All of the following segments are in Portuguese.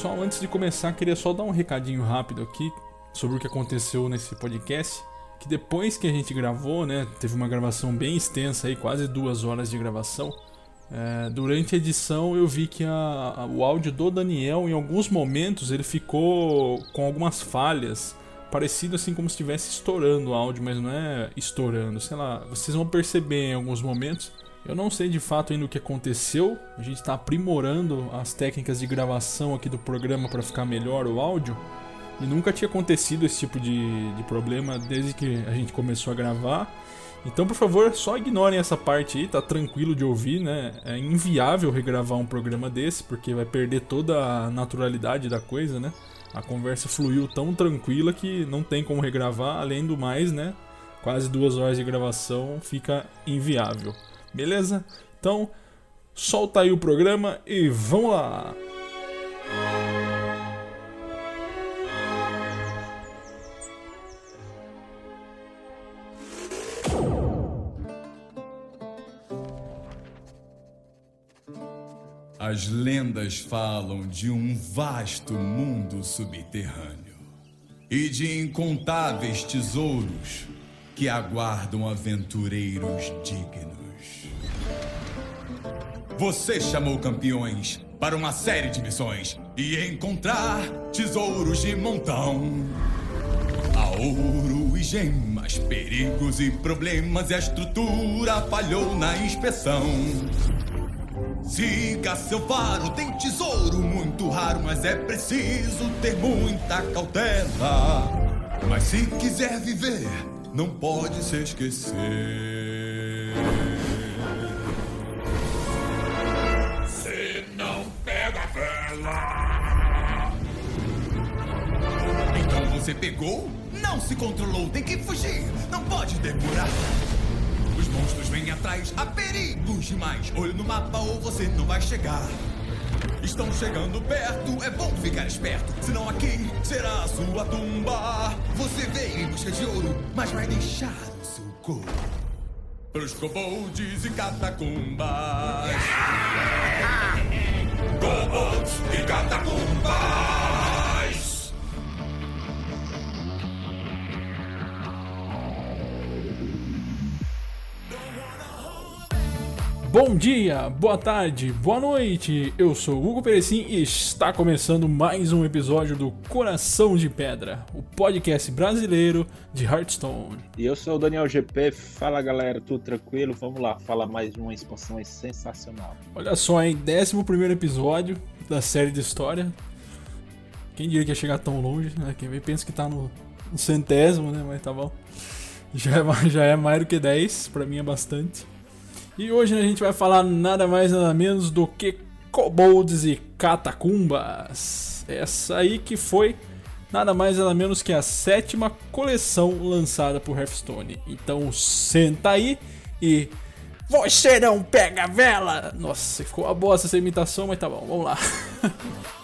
Pessoal, antes de começar, queria só dar um recadinho rápido aqui sobre o que aconteceu nesse podcast. Que depois que a gente gravou, né, teve uma gravação bem extensa aí, quase duas horas de gravação. É, durante a edição eu vi que a, a, o áudio do Daniel, em alguns momentos, ele ficou com algumas falhas, parecido assim como se estivesse estourando o áudio, mas não é estourando, sei lá, vocês vão perceber em alguns momentos. Eu não sei de fato ainda o que aconteceu, a gente está aprimorando as técnicas de gravação aqui do programa para ficar melhor o áudio. E nunca tinha acontecido esse tipo de, de problema desde que a gente começou a gravar. Então, por favor, só ignorem essa parte aí, tá tranquilo de ouvir, né? É inviável regravar um programa desse, porque vai perder toda a naturalidade da coisa, né? A conversa fluiu tão tranquila que não tem como regravar, além do mais, né? Quase duas horas de gravação fica inviável. Beleza? Então, solta aí o programa e vamos lá! As lendas falam de um vasto mundo subterrâneo e de incontáveis tesouros que aguardam aventureiros dignos. Você chamou campeões para uma série de missões e encontrar tesouros de montão. Há ouro e gemas, perigos e problemas, e a estrutura falhou na inspeção. Siga seu faro, tem tesouro muito raro, mas é preciso ter muita cautela. Mas se quiser viver, não pode se esquecer. Você pegou? Não se controlou, tem que fugir. Não pode demorar. Os monstros vêm atrás, há perigos demais. Olho no mapa ou você não vai chegar. Estão chegando perto, é bom ficar esperto. Senão aqui será a sua tumba. Você veio em busca de ouro, mas vai deixar o seu corpo pros kobolds e catacumbas. Kobolds e catacumbas. Bom dia, boa tarde, boa noite. Eu sou Hugo Perecim e está começando mais um episódio do Coração de Pedra, o podcast brasileiro de Hearthstone. E eu sou o Daniel GP. Fala galera, tudo tranquilo? Vamos lá, fala mais de uma expansão sensacional. Olha só, hein? 11 episódio da série de história. Quem diria que ia chegar tão longe, né? Quem vê pensa que tá no, no centésimo, né? Mas tá bom. Já é, já é mais do que 10, pra mim é bastante. E hoje a gente vai falar nada mais nada menos do que Kobolds e Catacumbas. Essa aí que foi nada mais nada menos que a sétima coleção lançada por Hearthstone. Então senta aí e você não pega vela! Nossa, ficou uma bosta essa imitação, mas tá bom, vamos lá.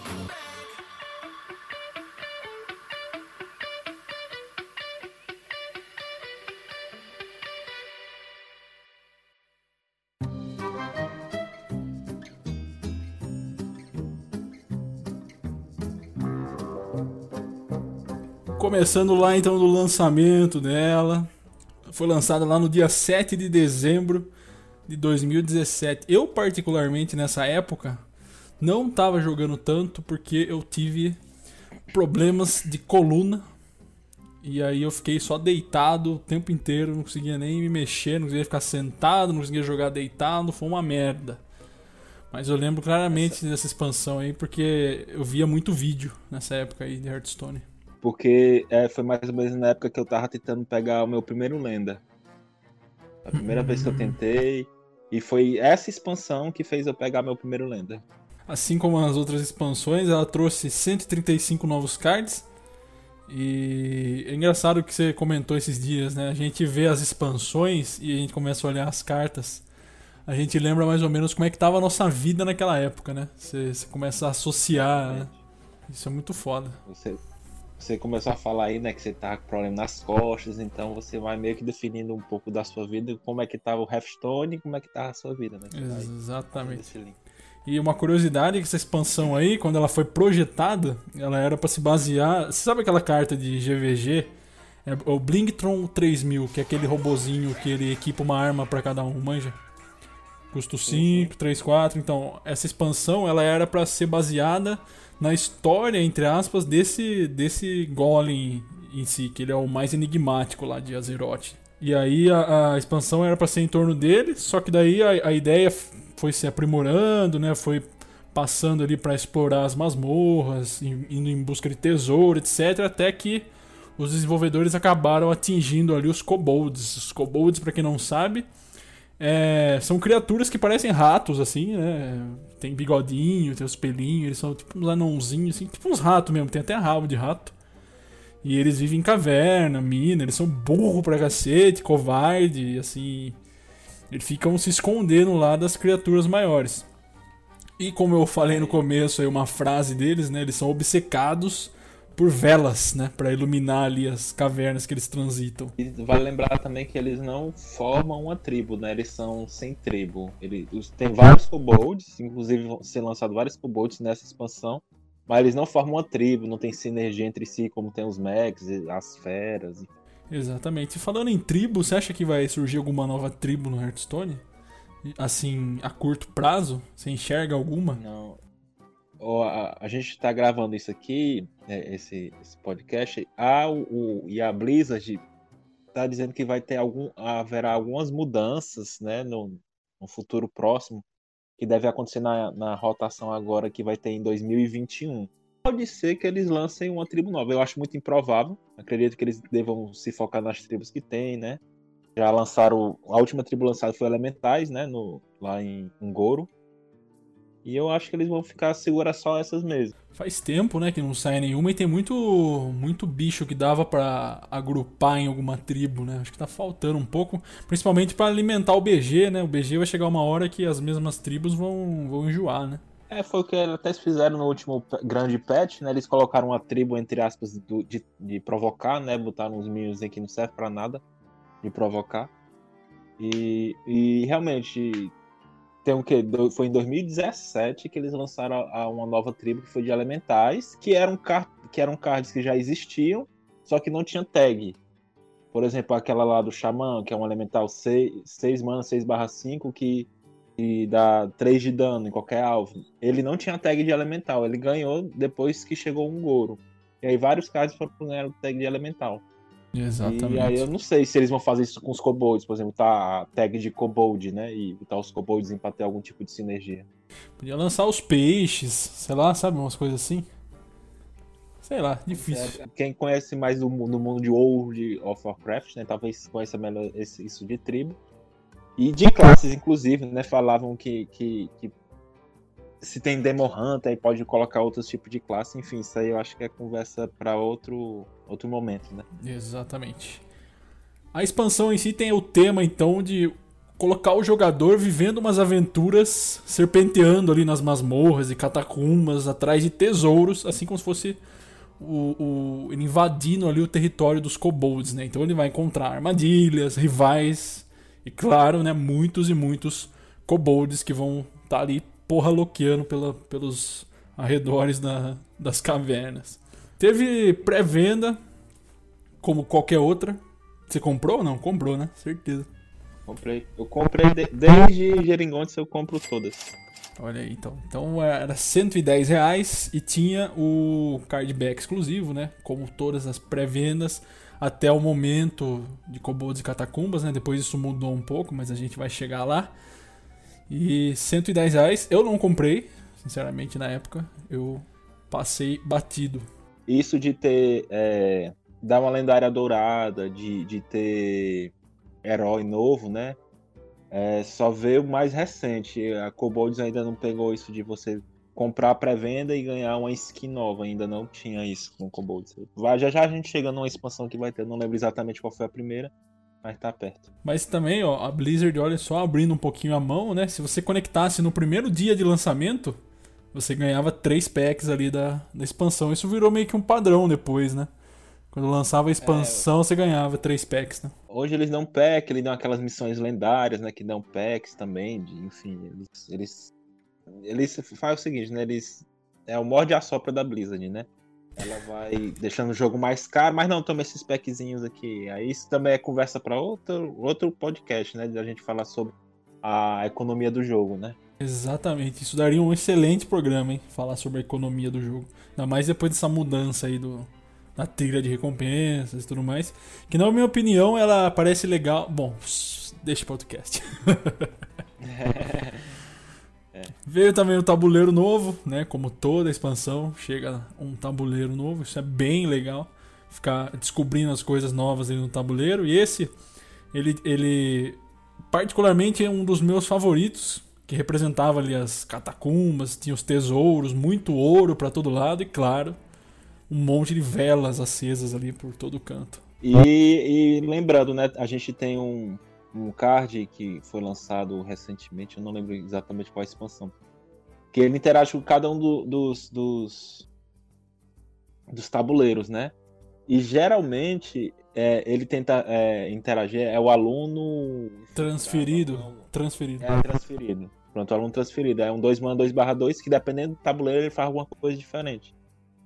Começando lá então do lançamento dela. Foi lançada lá no dia 7 de dezembro de 2017. Eu, particularmente nessa época, não estava jogando tanto porque eu tive problemas de coluna. E aí eu fiquei só deitado o tempo inteiro, não conseguia nem me mexer, não conseguia ficar sentado, não conseguia jogar deitado, foi uma merda. Mas eu lembro claramente dessa expansão aí porque eu via muito vídeo nessa época aí de Hearthstone. Porque é, foi mais ou menos na época que eu tava tentando pegar o meu primeiro lenda. A primeira vez que eu tentei. E foi essa expansão que fez eu pegar meu primeiro lenda. Assim como as outras expansões, ela trouxe 135 novos cards. E é engraçado que você comentou esses dias, né? A gente vê as expansões e a gente começa a olhar as cartas. A gente lembra mais ou menos como é que tava a nossa vida naquela época, né? Você, você começa a associar. Né? Isso é muito foda. Você, você começou a falar aí, né, que você tá com problema nas costas, então você vai meio que definindo um pouco da sua vida, como é que tava o Hearthstone e como é que tava a sua vida, né? Exatamente. E uma curiosidade é que essa expansão aí, quando ela foi projetada, ela era para se basear. Você sabe aquela carta de GVG? É o Blingtron 3000, que é aquele robozinho que ele equipa uma arma para cada um, manja? Custo 5, 3, 4. Então, essa expansão ela era para ser baseada na história, entre aspas, desse, desse Golem em si, que ele é o mais enigmático lá de Azeroth. E aí a, a expansão era para ser em torno dele, só que daí a, a ideia foi se aprimorando, né? Foi passando ali para explorar as masmorras, indo em busca de tesouro, etc, até que os desenvolvedores acabaram atingindo ali os kobolds. Os kobolds, para quem não sabe, é, são criaturas que parecem ratos, assim, né? Tem bigodinho, tem os pelinhos, eles são tipo uns anãozinhos, assim, tipo uns ratos mesmo, tem até rabo de rato. E eles vivem em caverna, mina, eles são burro pra cacete, covarde, assim. Eles ficam se escondendo lá das criaturas maiores. E como eu falei no começo aí uma frase deles, né? Eles são obcecados por velas, né, para iluminar ali as cavernas que eles transitam. E vale lembrar também que eles não formam uma tribo, né? Eles são sem tribo. Eles tem vários kobolds, inclusive vão ser lançados vários kobolds nessa expansão, mas eles não formam uma tribo, não tem sinergia entre si como tem os mechs, as feras. Exatamente. E falando em tribo, você acha que vai surgir alguma nova tribo no Hearthstone? Assim, a curto prazo? Você enxerga alguma? Não, a, a gente está gravando isso aqui, né, esse, esse, podcast, a, o, e a Blizzard está dizendo que vai ter algum, haverá algumas mudanças, né, no, no futuro próximo, que deve acontecer na, na rotação agora que vai ter em 2021. Pode ser que eles lancem uma tribo nova. Eu acho muito improvável. Acredito que eles devam se focar nas tribos que tem, né? Já lançaram. A última tribo lançada foi Elementais, né? No, lá em, em Goro. E eu acho que eles vão ficar segurar só essas mesmo. Faz tempo, né, que não sai nenhuma e tem muito muito bicho que dava para agrupar em alguma tribo, né? Acho que tá faltando um pouco, principalmente para alimentar o BG, né? O BG vai chegar uma hora que as mesmas tribos vão, vão enjoar, né? É, foi o que eles até fizeram no último grande patch, né? Eles colocaram uma tribo, entre aspas, do, de, de provocar, né? Botaram uns minions que não serve para nada de provocar. E, e realmente tem o que? Foi em 2017 que eles lançaram a, uma nova tribo que foi de elementais, que eram, que eram cards que já existiam, só que não tinha tag. Por exemplo, aquela lá do Xamã, que é um elemental 6, 6 mana, 6 barra 5, que, que dá 3 de dano em qualquer alvo. Ele não tinha tag de elemental, ele ganhou depois que chegou um Goro. E aí vários cards foram ganhar tag de elemental. Exatamente. E aí eu não sei se eles vão fazer isso com os kobolds, por exemplo, tá a tag de kobold, né? E botar os kobolds pra ter algum tipo de sinergia. Podia lançar os peixes, sei lá, sabe, umas coisas assim. Sei lá, difícil. É, quem conhece mais do, no mundo de World of Warcraft, né? Talvez conheça melhor esse, isso de tribo. E de classes, inclusive, né? Falavam que, que, que se tem Demo Hunter, aí pode colocar outros tipos de classe, enfim, isso aí eu acho que é conversa para outro, outro momento, né? Exatamente. A expansão em si tem o tema, então, de colocar o jogador vivendo umas aventuras, serpenteando ali nas masmorras e catacumbas, atrás de tesouros, assim como se fosse o, o invadindo ali o território dos kobolds, né? Então ele vai encontrar armadilhas, rivais e, claro, né, muitos e muitos kobolds que vão estar tá ali porra loqueando pela, pelos arredores da, das cavernas. Teve pré-venda, como qualquer outra. Você comprou ou não? Comprou, né? Certeza. Comprei. Eu comprei de, desde Geringontes, eu compro todas. Olha aí, então. Então era 110 reais e tinha o cardback exclusivo, né? Como todas as pré-vendas até o momento de Kobolds e Catacumbas, né? Depois isso mudou um pouco, mas a gente vai chegar lá. E 110 reais eu não comprei, sinceramente, na época. Eu passei batido. Isso de ter. É, dar uma lendária dourada, de, de ter herói novo, né? É, só veio mais recente. A Kobolds ainda não pegou isso de você comprar pré-venda e ganhar uma skin nova. Ainda não tinha isso com Kobolds. Já já a gente chega numa expansão que vai ter, não lembro exatamente qual foi a primeira. Mas tá perto. Mas também, ó, a Blizzard, olha só, abrindo um pouquinho a mão, né? Se você conectasse no primeiro dia de lançamento, você ganhava três packs ali da, da expansão. Isso virou meio que um padrão depois, né? Quando lançava a expansão, é... você ganhava três packs, né? Hoje eles dão pack, eles dão aquelas missões lendárias, né? Que dão packs também, de, enfim, eles, eles eles fazem o seguinte, né? Eles. É o morde a sopra da Blizzard, né? Ela vai deixando o jogo mais caro, mas não, toma esses packzinhos aqui. Aí isso também é conversa para outro, outro podcast, né? De a gente falar sobre a economia do jogo, né? Exatamente, isso daria um excelente programa, hein? Falar sobre a economia do jogo. Ainda mais depois dessa mudança aí do, da trilha de recompensas e tudo mais. Que na minha opinião ela parece legal. Bom, deixa o podcast. É. Veio também o tabuleiro novo, né? Como toda expansão, chega um tabuleiro novo, isso é bem legal. Ficar descobrindo as coisas novas ali no tabuleiro. E esse, ele, ele particularmente é um dos meus favoritos, que representava ali as catacumbas, tinha os tesouros, muito ouro para todo lado e, claro, um monte de velas acesas ali por todo canto. E, e lembrando, né? A gente tem um, um card que foi lançado recentemente, eu não lembro exatamente qual a expansão. Que ele interage com cada um do, dos, dos, dos tabuleiros, né? E geralmente é, ele tenta é, interagir, é o aluno. Transferido. Transferido. É transferido. Pronto, o aluno transferido. É um 2 mana 2 barra 2 que dependendo do tabuleiro ele faz alguma coisa diferente.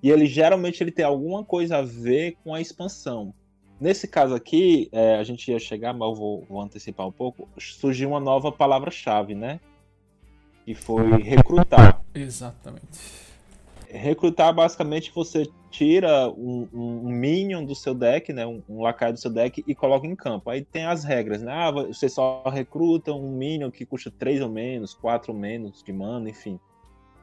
E ele geralmente ele tem alguma coisa a ver com a expansão. Nesse caso aqui, é, a gente ia chegar, mas eu vou, vou antecipar um pouco. Surgiu uma nova palavra-chave, né? Que foi recrutar. Exatamente. Recrutar, basicamente, você tira um, um, minion do seu deck, né? Um, um lacaio do seu deck e coloca em campo. Aí tem as regras, né? Ah, você só recruta um minion que custa 3 ou menos, 4 ou menos de mana, enfim.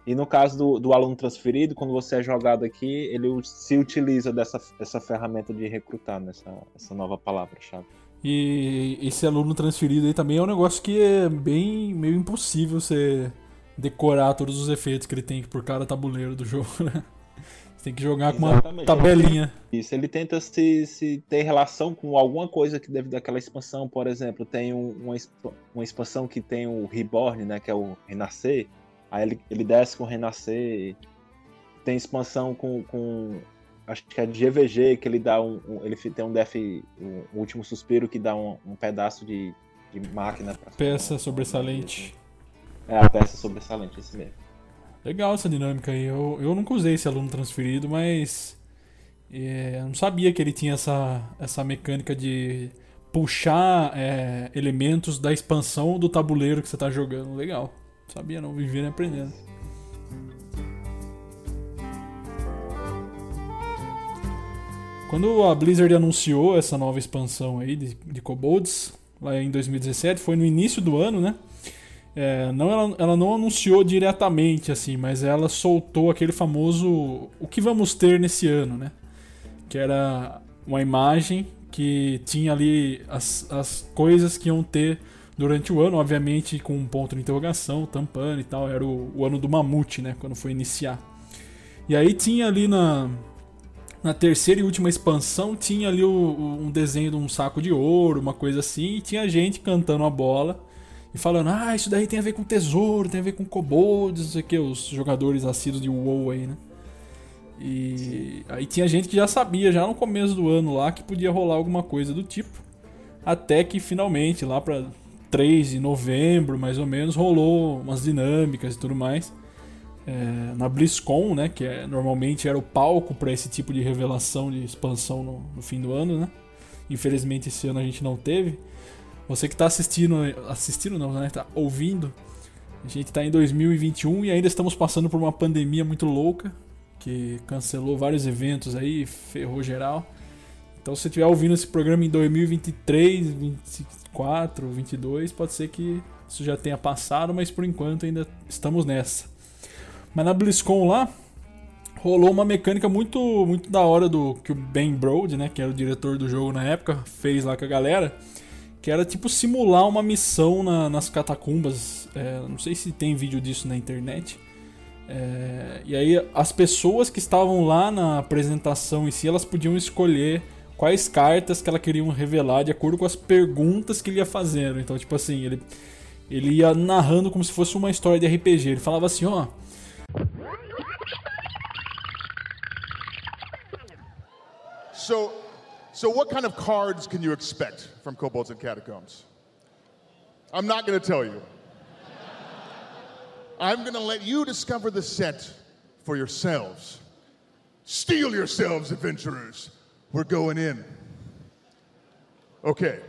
E no caso do, do aluno transferido, quando você é jogado aqui, ele se utiliza dessa, dessa ferramenta de recrutar, nessa essa nova palavra-chave. E esse aluno transferido aí também é um negócio que é bem meio impossível você decorar todos os efeitos que ele tem por cada tabuleiro do jogo, né? Você tem que jogar Exatamente. com uma tabelinha. Isso, ele tenta se, se ter relação com alguma coisa que deve daquela expansão, por exemplo, tem um, uma, uma expansão que tem o Reborn, né, que é o Renascer, Aí ele, ele desce com Renascer. Tem expansão com, com. Acho que é de GVG, que ele dá um. um ele tem um def. Um, um, último suspiro que dá um, um pedaço de, de máquina. Pra peça sobressalente. É, a peça sobressalente, esse mesmo. Legal essa dinâmica aí. Eu, eu nunca usei esse aluno transferido, mas. É, não sabia que ele tinha essa, essa mecânica de puxar é, elementos da expansão do tabuleiro que você está jogando. Legal. Sabia não, vivendo e aprendendo. Quando a Blizzard anunciou essa nova expansão aí de, de Kobolds, lá em 2017, foi no início do ano, né? É, não, ela, ela não anunciou diretamente, assim, mas ela soltou aquele famoso o que vamos ter nesse ano, né? Que era uma imagem que tinha ali as, as coisas que iam ter durante o ano, obviamente com um ponto de interrogação, tampando e tal. Era o, o, ano do mamute, né? Quando foi iniciar. E aí tinha ali na, na terceira e última expansão, tinha ali o, o, um desenho de um saco de ouro, uma coisa assim, e tinha gente cantando a bola e falando: Ah, isso daí tem a ver com tesouro, tem a ver com kobolds, não sei o que, os jogadores assíduos de WoW aí, né? E aí tinha gente que já sabia, já no começo do ano lá, que podia rolar alguma coisa do tipo. Até que finalmente, lá pra 3 de novembro, mais ou menos, rolou umas dinâmicas e tudo mais. É, na BlizzCon, né, que é, normalmente era o palco para esse tipo de revelação de expansão no, no, fim do ano, né? Infelizmente esse ano a gente não teve. Você que está assistindo, assistindo não, né, tá ouvindo. A gente está em 2021 e ainda estamos passando por uma pandemia muito louca que cancelou vários eventos aí, ferrou geral. Então, se você estiver ouvindo esse programa em 2023, 24, 22, pode ser que isso já tenha passado, mas por enquanto ainda estamos nessa. Mas na BlizzCon lá, rolou uma mecânica muito muito da hora do que o Ben Brode, né, que era o diretor do jogo na época, fez lá com a galera, que era tipo simular uma missão na, nas catacumbas. É, não sei se tem vídeo disso na internet. É, e aí as pessoas que estavam lá na apresentação em si, elas podiam escolher quais cartas que ela queria revelar de acordo com as perguntas que ele ia fazendo. Então, tipo assim, ele, ele ia narrando como se fosse uma história de RPG. Ele falava assim, ó. So, so what kind of cards can you expect from Kobolds and Catacombs? I'm not going to tell you. I'm going to let you discover the set for yourselves. Steel yourselves, adventurers. We're going in. Okay.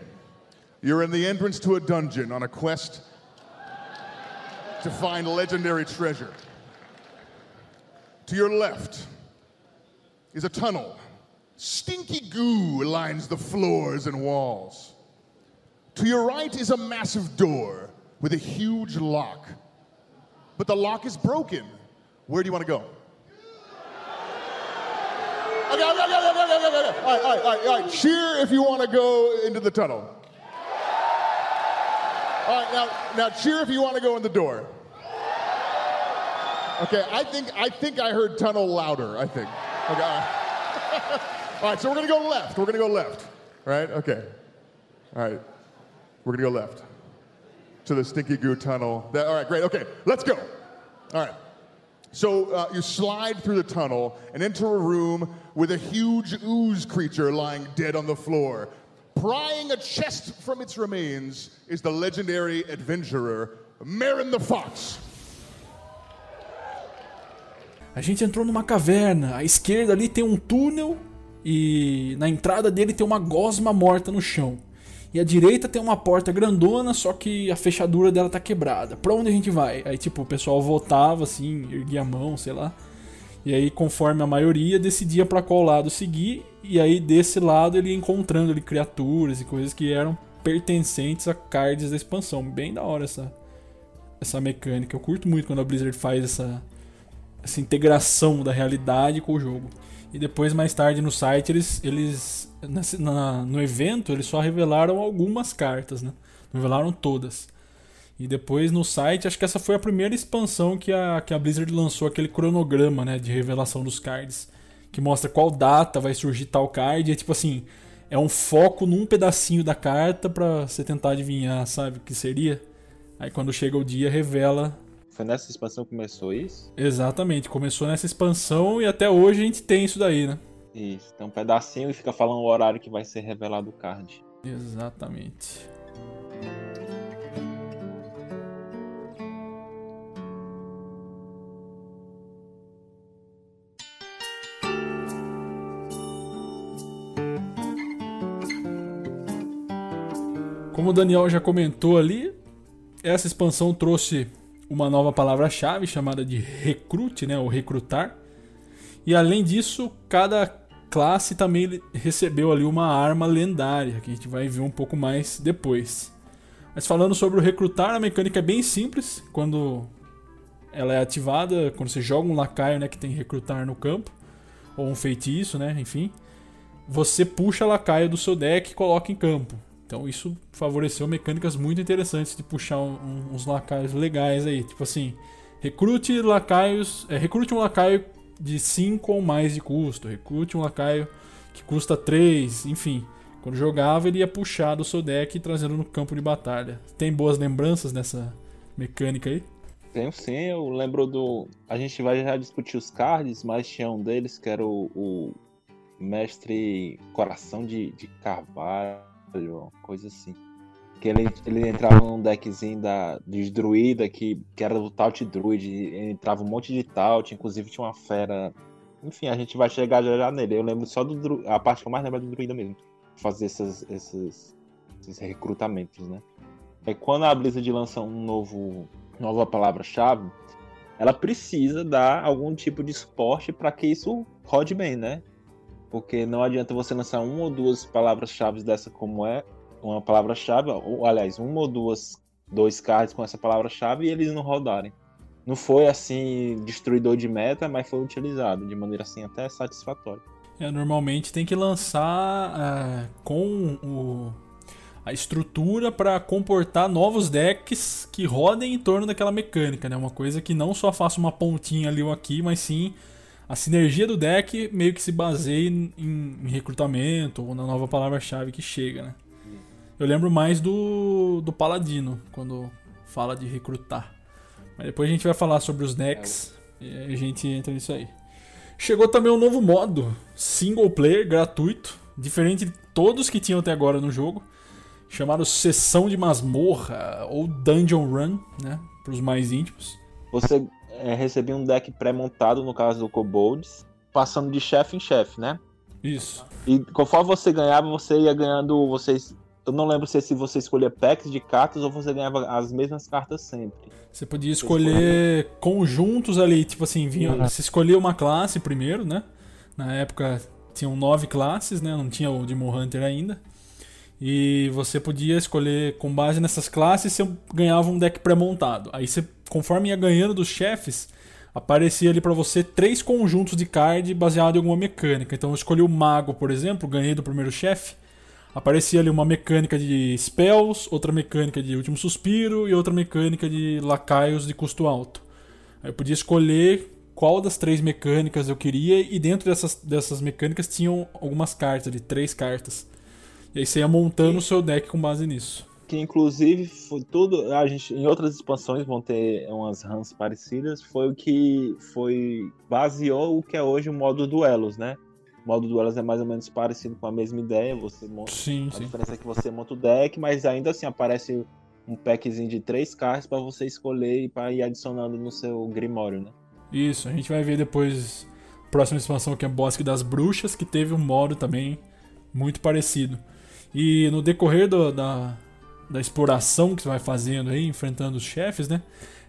You're in the entrance to a dungeon on a quest to find legendary treasure. To your left is a tunnel. Stinky goo lines the floors and walls. To your right is a massive door with a huge lock. But the lock is broken. Where do you want to go? All right, all right, all right, all. Cheer if you want to go into the tunnel. All right, now, now cheer if you want to go in the door. Okay, I think I think I heard tunnel louder. I think. Okay. All right, all right so we're gonna go left. We're gonna go left. Right? Okay. All right. We're gonna go left to the Stinky Goo tunnel. That, all right, great. Okay, let's go. All right. So uh, you slide through the tunnel and enter a room with a huge ooze creature lying dead on the floor. Prying a chest from its remains is the legendary adventurer Marin the Fox. A gente entrou numa caverna. À esquerda ali tem um túnel e na entrada dele tem uma gosma morta no chão. E à direita tem uma porta grandona, só que a fechadura dela tá quebrada. Pra onde a gente vai? Aí, tipo, o pessoal votava assim, erguia a mão, sei lá. E aí, conforme a maioria, decidia para qual lado seguir. E aí, desse lado, ele ia encontrando ali criaturas e coisas que eram pertencentes a cards da expansão. Bem da hora essa, essa mecânica. Eu curto muito quando a Blizzard faz essa, essa integração da realidade com o jogo. E depois, mais tarde, no site, eles, eles na, no evento, eles só revelaram algumas cartas, né? Não revelaram todas. E depois no site, acho que essa foi a primeira expansão que a, que a Blizzard lançou aquele cronograma, né, de revelação dos cards, que mostra qual data vai surgir tal card, e é tipo assim, é um foco num pedacinho da carta para você tentar adivinhar, sabe, o que seria. Aí quando chega o dia, revela foi nessa expansão que começou isso? Exatamente, começou nessa expansão e até hoje a gente tem isso daí, né? Isso, tem um pedacinho e fica falando o horário que vai ser revelado o card. Exatamente. Como o Daniel já comentou ali, essa expansão trouxe uma nova palavra-chave chamada de recrute, né, ou recrutar. E além disso, cada classe também recebeu ali uma arma lendária, que a gente vai ver um pouco mais depois. Mas falando sobre o recrutar, a mecânica é bem simples. Quando ela é ativada, quando você joga um lacaio né, que tem recrutar no campo, ou um feitiço, né, enfim, você puxa lacaio do seu deck e coloca em campo. Então isso favoreceu mecânicas muito interessantes de puxar um, uns lacaios legais aí. Tipo assim, recrute lacaios. É, recrute um lacaio de 5 ou mais de custo. Recrute um lacaio que custa 3, enfim. Quando jogava, ele ia puxar do seu deck trazendo no campo de batalha. Tem boas lembranças nessa mecânica aí? Tenho sim, eu lembro do. A gente vai já discutir os cards, mas tinha um deles que era o, o Mestre Coração de, de Carvalho coisa assim. Que ele, ele entrava num deckzinho da, de druida, que, que era do Taut Druid, entrava um monte de Taut, inclusive tinha uma fera. Enfim, a gente vai chegar já, já nele. Eu lembro só do a parte que eu mais lembro é do druida mesmo. Fazer esses, esses, esses recrutamentos, né? É quando a Blizzard lança um novo nova palavra-chave, ela precisa dar algum tipo de suporte para que isso rode bem, né? Porque não adianta você lançar uma ou duas palavras-chave dessa como é uma palavra-chave, ou aliás, uma ou duas dois cards com essa palavra-chave e eles não rodarem. Não foi assim destruidor de meta, mas foi utilizado de maneira assim até satisfatória. É, normalmente tem que lançar uh, com o, a estrutura para comportar novos decks que rodem em torno daquela mecânica, né? Uma coisa que não só faça uma pontinha ali ou aqui, mas sim a sinergia do deck meio que se baseia em, em recrutamento ou na nova palavra-chave que chega, né? Eu lembro mais do, do Paladino, quando fala de recrutar. Mas depois a gente vai falar sobre os decks e a gente entra nisso aí. Chegou também um novo modo, single player, gratuito, diferente de todos que tinham até agora no jogo, chamado Sessão de Masmorra ou Dungeon Run, né, para os mais íntimos. você é, recebia um deck pré-montado, no caso do Kobolds, passando de chefe em chefe, né? Isso. E conforme você ganhava, você ia ganhando. Vocês. Eu não lembro se, é se você escolhia packs de cartas ou você ganhava as mesmas cartas sempre. Você podia escolher conjuntos ali, tipo assim, vinha, Uhum. você escolhia uma classe primeiro, né? Na época tinham nove classes, né? Não tinha o Demon Hunter ainda. E você podia escolher, com base nessas classes, você ganhava um deck pré-montado. Aí você, conforme ia ganhando dos chefes, aparecia ali pra você três conjuntos de card baseado em alguma mecânica. Então eu escolhi o Mago, por exemplo, ganhei do primeiro chefe. Aparecia ali uma mecânica de spells, outra mecânica de último suspiro e outra mecânica de lacaios de custo alto. Aí eu podia escolher qual das três mecânicas eu queria e dentro dessas, dessas mecânicas tinham algumas cartas, de três cartas. E aí você ia montando o seu deck com base nisso. Que inclusive foi tudo. A gente, em outras expansões vão ter umas runs parecidas. Foi o que foi. baseou o que é hoje o modo duelos, né? O modo duelos é mais ou menos parecido com a mesma ideia. Você monta. Sim, A sim. diferença é que você monta o deck, mas ainda assim aparece um packzinho de três cartas para você escolher e para ir adicionando no seu Grimório, né? Isso, a gente vai ver depois próxima expansão que é Bosque das Bruxas, que teve um modo também muito parecido. E no decorrer do- da, da exploração que você vai fazendo aí, enfrentando os chefes, né?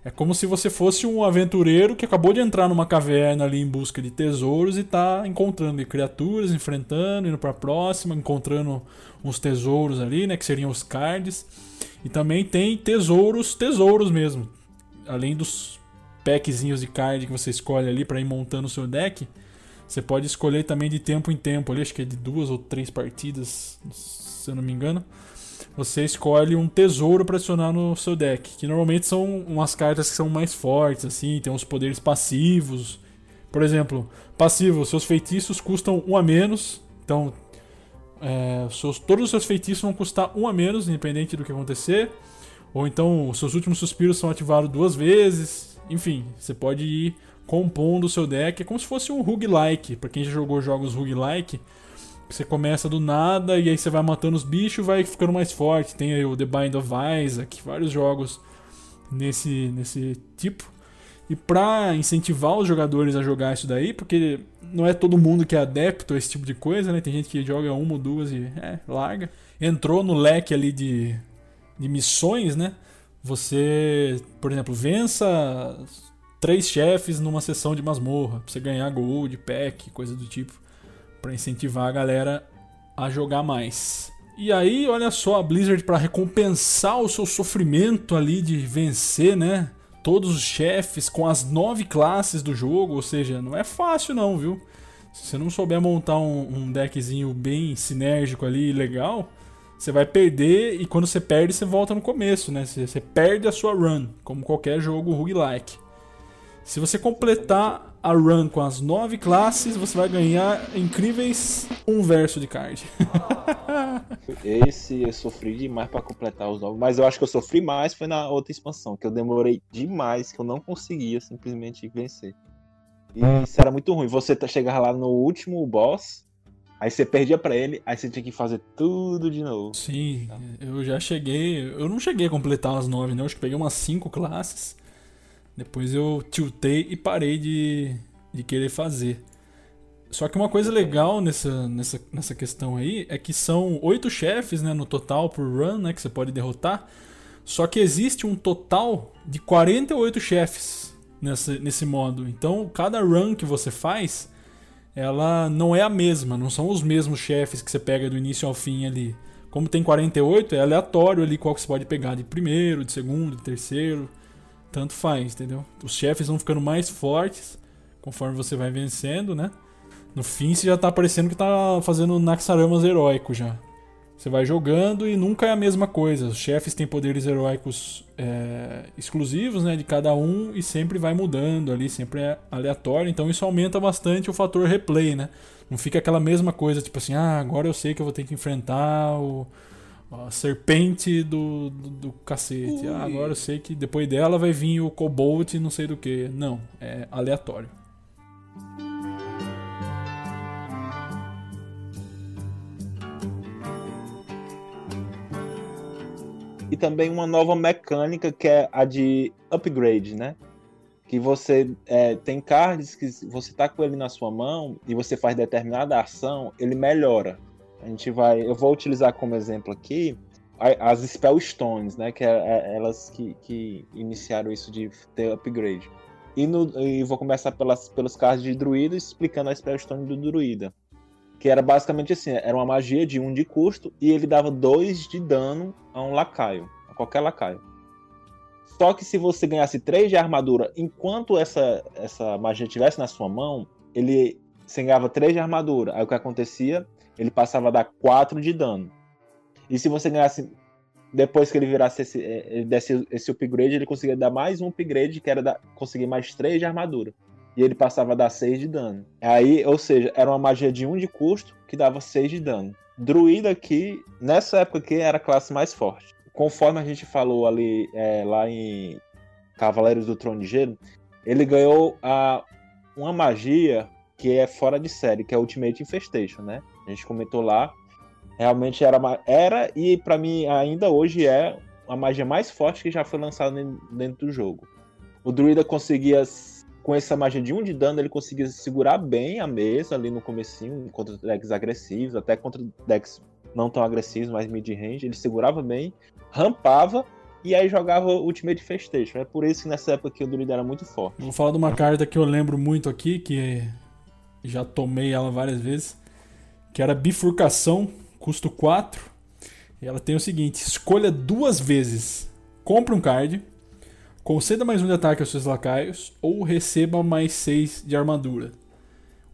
É como se você fosse um aventureiro que acabou de entrar numa caverna ali em busca de tesouros e tá encontrando criaturas, enfrentando, indo pra próxima, encontrando uns tesouros ali, né? Que seriam os cards. E também tem tesouros, tesouros mesmo. Além dos packzinhos de card que você escolhe ali pra ir montando o seu deck, você pode escolher também de tempo em tempo ali, acho que é de duas ou três partidas, se eu não me engano. Você escolhe um tesouro pra adicionar no seu deck, que normalmente são umas cartas que são mais fortes, assim, tem uns poderes passivos. Por exemplo, passivo, seus feitiços custam um a menos, então é, seus- todos os seus feitiços vão custar um a menos, independente do que acontecer. Ou então, seus últimos suspiros são ativados duas vezes. Enfim, você pode ir compondo o seu deck. É como se fosse um roguelike. Pra quem já jogou jogos roguelike, você começa do nada e aí você vai matando os bichos vai ficando mais forte. Tem aí o The Bind of Isaac, vários jogos nesse, nesse tipo. E pra incentivar os jogadores a jogar isso daí, porque não é todo mundo que é adepto a esse tipo de coisa, né? Tem gente que joga uma ou duas e é, larga. Entrou no leque ali de, de missões, né? Você, por exemplo, vença três chefes numa sessão de masmorra, pra você ganhar gold, pack, coisa do tipo, Pra incentivar a galera a jogar mais. E aí, olha só, a Blizzard pra recompensar o seu sofrimento ali de vencer, né? Todos os chefes com as nove classes do jogo, ou seja, não é fácil não, viu? Se você não souber montar um, um deckzinho bem sinérgico ali, legal, você vai perder e quando você perde, você volta no começo, né? Você, você perde a sua run, como qualquer jogo roguelike. Se você completar a run com as nove classes, você vai ganhar incríveis um verso de card. Esse eu sofri demais pra completar os novos, mas eu acho que eu sofri mais foi na outra expansão, que eu demorei demais, que eu não conseguia simplesmente vencer. E isso era muito ruim. Você tá- chegava lá no último boss, aí você perdia pra ele, aí você tinha que fazer tudo de novo. Sim, eu já cheguei. Eu não cheguei a completar as nove, não. Acho que peguei umas cinco classes. Depois eu tiltei e parei de, de querer fazer. Só que uma coisa legal nessa, nessa, nessa questão aí é que são oito chefes né, no total por run né, que você pode derrotar. Só que existe um total de 48 chefes nessa, nesse modo. Então cada run que você faz ela não é a mesma, não são os mesmos chefes que você pega do início ao fim ali. Como tem 48, é aleatório ali qual que você pode pegar de primeiro, de segundo, de terceiro. Tanto faz, entendeu? Os chefes vão ficando mais fortes conforme você vai vencendo, né? No fim você já tá parecendo que tá fazendo Naxaramas heróico já. Você vai jogando e nunca é a mesma coisa. Os chefes têm poderes heróicos é, exclusivos, né, de cada um e sempre vai mudando ali, sempre é aleatório. Então isso aumenta bastante o fator replay, né? Não fica aquela mesma coisa, tipo assim, ah, agora eu sei que eu vou ter que enfrentar o a serpente do, do, do cacete. Ah, agora eu sei que depois dela vai vir o Cobalt e não sei do que. Não, é aleatório. E também uma nova mecânica que é a de upgrade, né? que você é, tem cards que você tá com ele na sua mão e você faz determinada ação, ele melhora. A gente vai, eu vou utilizar como exemplo aqui as Spell Stones, né, que é, é elas que, que iniciaram isso de ter upgrade. E, no, e vou começar pelas, pelos cards de druida explicando a Spell Stone do druida. Que era basicamente assim, era uma magia de um de custo e ele dava dois de dano a um lacaio, a qualquer lacaio. Só que se você ganhasse 3 de armadura enquanto essa, essa magia estivesse na sua mão, ele você ganhava 3 de armadura. Aí o que acontecia? Ele passava a dar 4 de dano. E se você ganhasse. Depois que ele virasse esse, é, ele desse esse upgrade, ele conseguia dar mais um upgrade, que era conseguir mais 3 de armadura. E ele passava a dar 6 de dano. Aí, ou seja, era uma magia de 1 de custo que dava 6 de dano. Druida aqui, nessa época aqui, era a classe mais forte conforme a gente falou ali é, lá em Cavaleiros do Trono de Gelo, ele ganhou a, uma magia que é fora de série, que é Ultimate Infestation, né? A gente comentou lá. Realmente era, era e para mim ainda hoje é a magia mais forte que já foi lançada dentro do jogo. O druida conseguia com essa magia de 1 um de dano, ele conseguia segurar bem a mesa ali no comecinho, contra decks agressivos, até contra decks não tão agressivos, mas mid-range, ele segurava bem rampava e aí jogava Ultimate Festation. É por isso que nessa época que o druida era muito forte. Vou falar de uma carta que eu lembro muito aqui, que já tomei ela várias vezes, que era Bifurcação, custo 4. E ela tem o seguinte: escolha duas vezes. Compre um card, conceda mais um de ataque aos seus lacaios, ou receba mais 6 de armadura.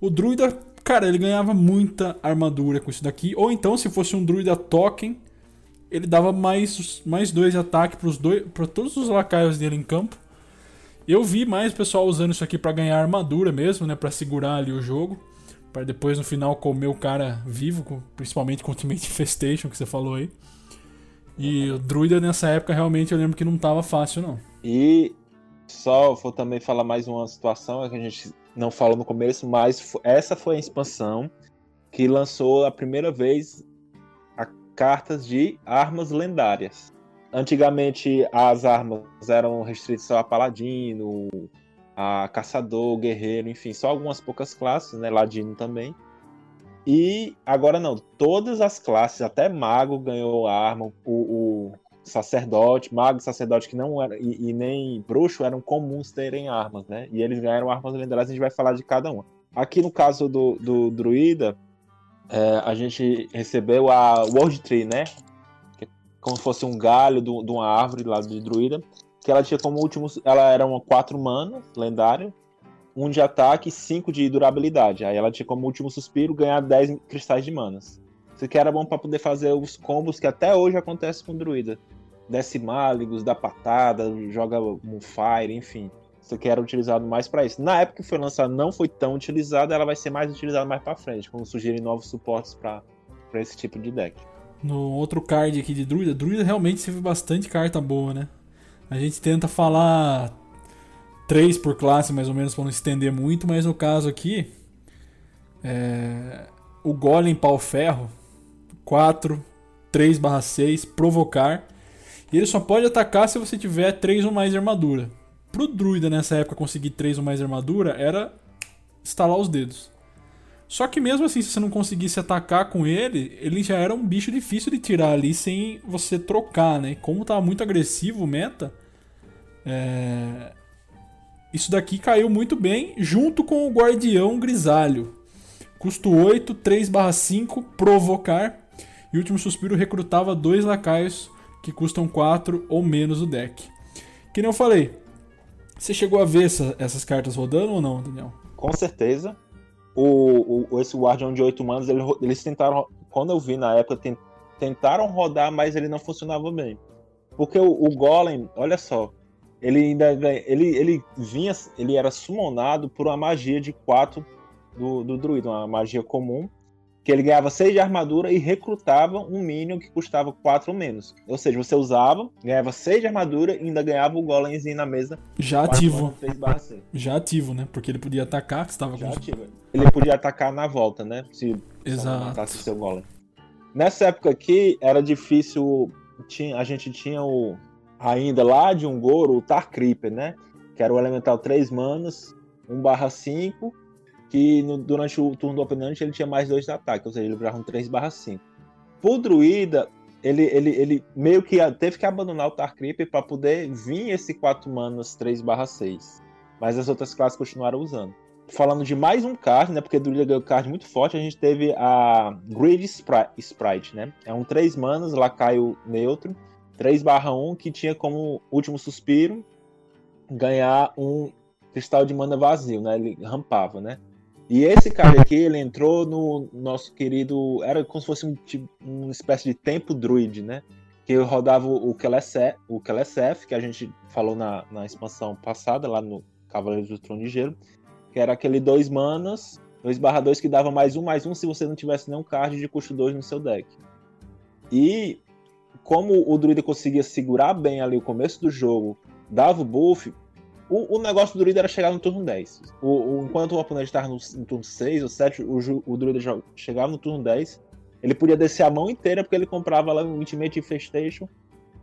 O druida, cara, ele ganhava muita armadura com isso daqui. Ou então, se fosse um druida token, ele dava mais, mais dois de ataque para todos os lacaios dele em campo. Eu vi mais pessoal usando isso aqui para ganhar armadura mesmo, né, para segurar ali o jogo, para depois no final comer o cara vivo, principalmente com o Ultimate Infestation que você falou aí. E o druida nessa época realmente eu lembro que não tava fácil não. E só vou também falar mais uma situação é que a gente não falou no começo, mas essa foi a expansão que lançou a primeira vez cartas de armas lendárias. Antigamente as armas eram restritas a paladino, a caçador, guerreiro, enfim, só algumas poucas classes, né, ladino também. E agora não, todas as classes, até mago ganhou arma, o, o sacerdote, mago, sacerdote que não era e, e, nem bruxo eram comuns terem armas, né? E eles ganharam armas lendárias, a gente vai falar de cada uma. Aqui no caso do, do druida, é, a gente recebeu a World Tree, né? É como se fosse um galho de uma árvore lá de druida. Que ela tinha como último. Ela era uma 4 mana, lendário. Um de ataque e 5 de durabilidade. Aí ela tinha como último suspiro ganhar 10 cristais de manas. Isso aqui era bom para poder fazer os combos que até hoje acontece com o druida. Desce Máligos, dá patada, joga Moonfire, enfim. Isso aqui era utilizado mais para isso. Na época que foi lançada não foi tão utilizada, ela vai ser mais utilizada mais para frente, quando surgirem novos suportes para esse tipo de deck. No outro card aqui de Druida, Druida realmente teve bastante carta boa, né? A gente tenta falar três por classe, mais ou menos, para não estender muito, mas no caso aqui, é... o Golem Pau Ferro, 4, 3/6, provocar. E ele só pode atacar se você tiver 3 ou mais armadura pro druida nessa época conseguir 3 ou mais armadura era estalar os dedos. Só que mesmo assim, se você não conseguisse atacar com ele, ele já era um bicho difícil de tirar ali sem você trocar, né? Como tava muito agressivo o meta, é... isso daqui caiu muito bem junto com o Guardião Grisalho. Custo 8, 3/5, provocar. E último suspiro recrutava dois lacaios que custam 4 ou menos o deck. Que nem eu falei, você chegou a ver essa, essas cartas rodando ou não, Daniel? Com certeza. O, o, esse Guardião de 8 manos, eles, eles tentaram. Quando eu vi na época, tentaram rodar, mas ele não funcionava bem. Porque o, o Golem, olha só, ele ainda ele, ele vinha, ele era summonado por uma magia de 4 do, do uma magia comum, que ele ganhava 6 de armadura e recrutava um minion que custava 4 ou menos. Ou seja, você usava, ganhava 6 de armadura e ainda ganhava o golemzinho na mesa. Já ativo. Já ativo, né? Porque ele podia atacar, que estava Já com... ativo. Ele podia atacar na volta, né? Se Exato. matasse o seu golem. Nessa época aqui, era difícil... Tinha, a gente tinha o... Ainda lá de um Goro, o Tar Creeper, né? que era o elemental 3 manas, 1 barra 5, que no, durante o turno do oponente ele tinha mais 2 de ataque, ou seja, ele virava um 3 barra 5. Pro druida, ele, ele, ele meio que teve que abandonar o Tar Creeper para poder vir esse 4 manas 3 barra 6. Mas as outras classes continuaram usando. Falando de mais um card, né? Porque Druida ganhou card muito forte, a gente teve a Grid Sprite, né? É um 3 manas, lacaio neutro, 3 barra 1, que tinha como último suspiro ganhar um cristal de mana vazio, né? Ele rampava, né? E esse cara aqui, ele entrou no nosso querido. Era como se fosse um, tipo, uma espécie de tempo druid, né? Que rodava o Kelesef, o Kelesef que a gente falou na, na expansão passada, lá no Cavaleiros do Trono de Gelo, que era aquele 2 manas, 2 barra 2 que dava mais um, mais um se você não tivesse nenhum card de custo 2 no seu deck. E como o druida conseguia segurar bem ali o começo do jogo, dava o buff, o, o, negócio do druida era chegar no turno 10. O, o enquanto o oponente estava no, no, turno 6 ou 7, o, o druida chegava no turno 10. Ele podia descer a mão inteira porque ele comprava lá um Ultimate Infestation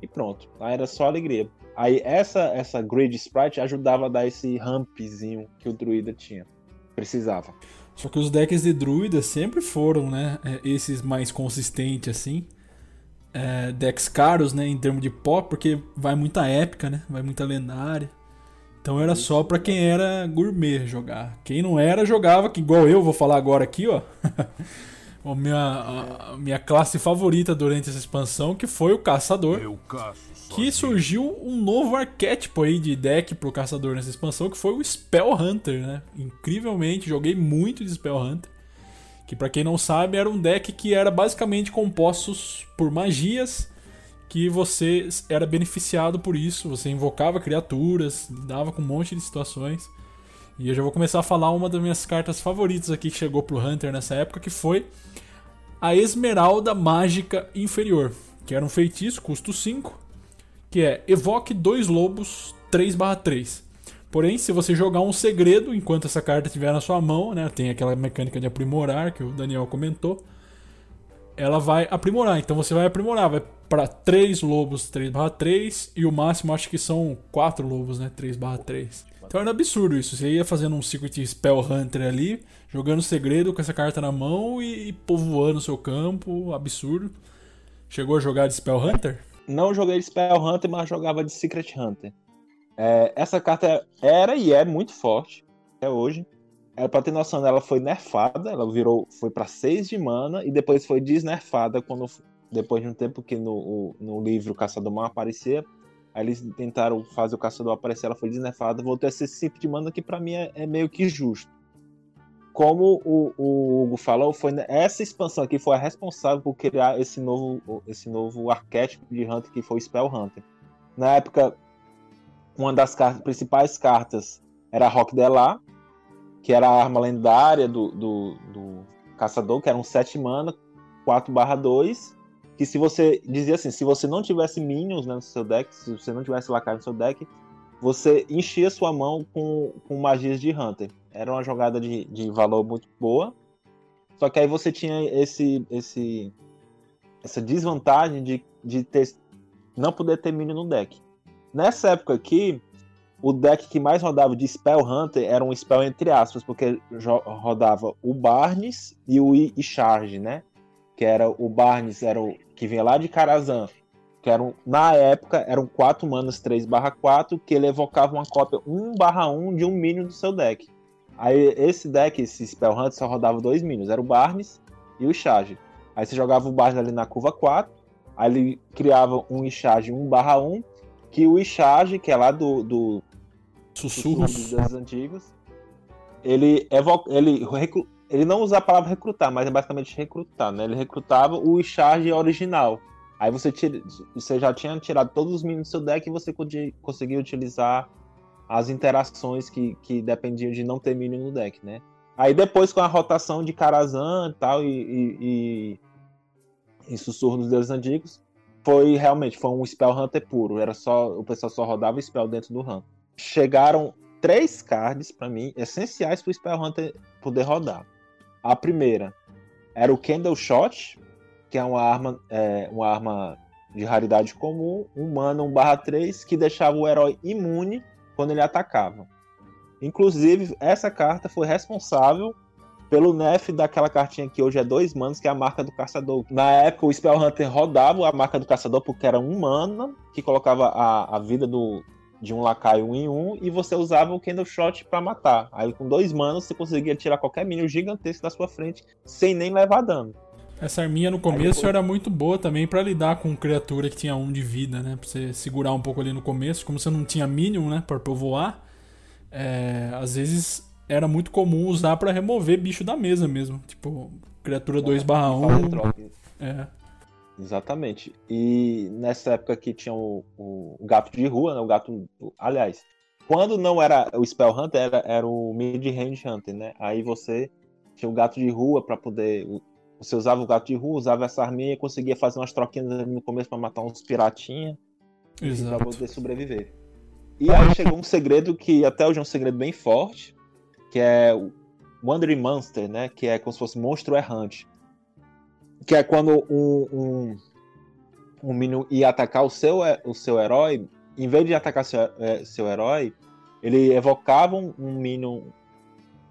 e pronto. Aí era só alegria. Aí essa, essa Grid Sprite ajudava a dar esse rampzinho que o druida tinha. Precisava. Só que os decks de druida sempre foram, né? É, esses mais consistentes assim. É, decks caros, né? Em termos de pop, porque vai muita épica, né? Vai muita lendária. Então era só para quem era gourmet jogar. Quem não era, jogava, que igual eu vou falar agora aqui, ó. a minha, a, a minha classe favorita durante essa expansão, que foi o Caçador. que surgiu um novo arquétipo aí de deck pro Caçador nessa expansão, que foi o Spell Hunter, né? Incrivelmente, joguei muito de Spell Hunter. Que para quem não sabe, era um deck que era basicamente compostos por magias que você era beneficiado por isso. Você invocava criaturas, lidava com um monte de situações. E eu já vou começar a falar uma das minhas cartas favoritas aqui que chegou pro Hunter nessa época, que foi a Esmeralda Mágica Inferior, que era um feitiço, custo 5, que é evoque dois lobos 3/3. Porém, se você jogar um segredo enquanto essa carta estiver na sua mão, né, tem aquela mecânica de aprimorar que o Daniel comentou, ela vai aprimorar. Então você vai aprimorar, vai para 3 lobos 3/3 e o máximo acho que são 4 lobos, né? 3/3. Então era absurdo isso. Você ia fazendo um Secret Spell Hunter ali, jogando segredo com essa carta na mão e, povoando o seu campo, absurdo. Chegou a jogar de Spell Hunter? Não joguei de Spell Hunter, mas jogava de Secret Hunter. É, essa carta era e é muito forte até hoje. É, pra ter noção, ela foi nerfada, ela virou, foi para 6 de mana e depois foi desnerfada quando depois de um tempo que no, no livro Caçador Mal aparecia, aí eles tentaram fazer o Caçador aparecer, ela foi desnerfada, voltou a ser 5 de mana que para mim é, é, meio que justo. Como o, o Hugo falou, foi essa expansão aqui foi a responsável por criar esse novo, esse novo arquétipo de Hunter que foi o Spell Hunter. Na época, uma das cartas, principais cartas era a Rock Delar, que era a arma lendária do, do, do caçador, que era um 7 mana, 4 2, que se você dizia assim, se você não tivesse minions né, no seu deck, se você não tivesse lacar no seu deck, você enchia sua mão com, com magias de Hunter. Era uma jogada de, de valor muito boa. Só que aí você tinha esse, esse essa desvantagem de, de ter, não poder ter minion no deck. Nessa época aqui, o deck que mais rodava de Spell Hunter era um Spell entre aspas, porque rodava o Barnes e o Charge, né? Que era o Barnes, era o que vinha lá de Karazhan, que eram, na época, eram 4 manas 3 4, que ele evocava uma cópia 1 1 de um minion do seu deck. Aí esse deck, esse Spell Hunter, só rodava dois minions, era o Barnes e o Charge. Aí você jogava o Barnes ali na curva 4, aí ele criava um Charge 1 1, que o Charge, que é lá do, do Sussurros. dos antigos. Ele, evoca, ele, ele não usa a palavra recrutar, mas é basicamente recrutar, né? Ele recrutava o charge original. Aí você, tira, você já tinha tirado todos os minions do seu deck e você conseguia utilizar as interações que, que dependiam de não ter minion no deck, né? Aí depois com a rotação de Karazhan e tal, e, e, e, e Sussurro dos Deuses Antigos, foi realmente foi um Spell Hunter puro. Era só o pessoal só rodava Spell dentro do Hunter chegaram três cards para mim essenciais para o Spell Hunter poder rodar. A primeira era o Candle Shot, que é uma arma, é, uma arma de raridade comum, um mana 1/3 que deixava o herói imune quando ele atacava. Inclusive, essa carta foi responsável pelo nerf daquela cartinha que hoje é dois manos, que é a marca do caçador. Na época, o Spell Hunter rodava a marca do caçador porque era um mana, que colocava a, a vida do, de um lacaio um em um, e você usava o Candle Shot para matar. Aí com dois manos você conseguia tirar qualquer minion gigantesco da sua frente sem nem levar dano. Essa arminha no começo depois... era muito boa também para lidar com criatura que tinha um de vida, né? Pra você segurar um pouco ali no começo. Como você não tinha minion, né? Pra povoar, é... às vezes era muito comum usar para remover bicho da mesa mesmo. Tipo, criatura 2/1. É. Exatamente. E nessa época que tinha o, o, gato de rua, né? O gato. Aliás, quando não era o Spell Hunter, era, era o Mid Range Hunter, né? Aí você tinha o gato de rua para poder. Você usava o gato de rua, usava essa arminha e conseguia fazer umas troquinhas no começo para matar uns piratinha. Para poder sobreviver. E aí chegou um segredo que até hoje é um segredo bem forte, que é o Wandering Monster, né? Que é como se fosse monstro errante que é quando um, um, um Minion ia atacar o seu, o seu herói, em vez de atacar seu, é, seu herói, ele evocava um, um.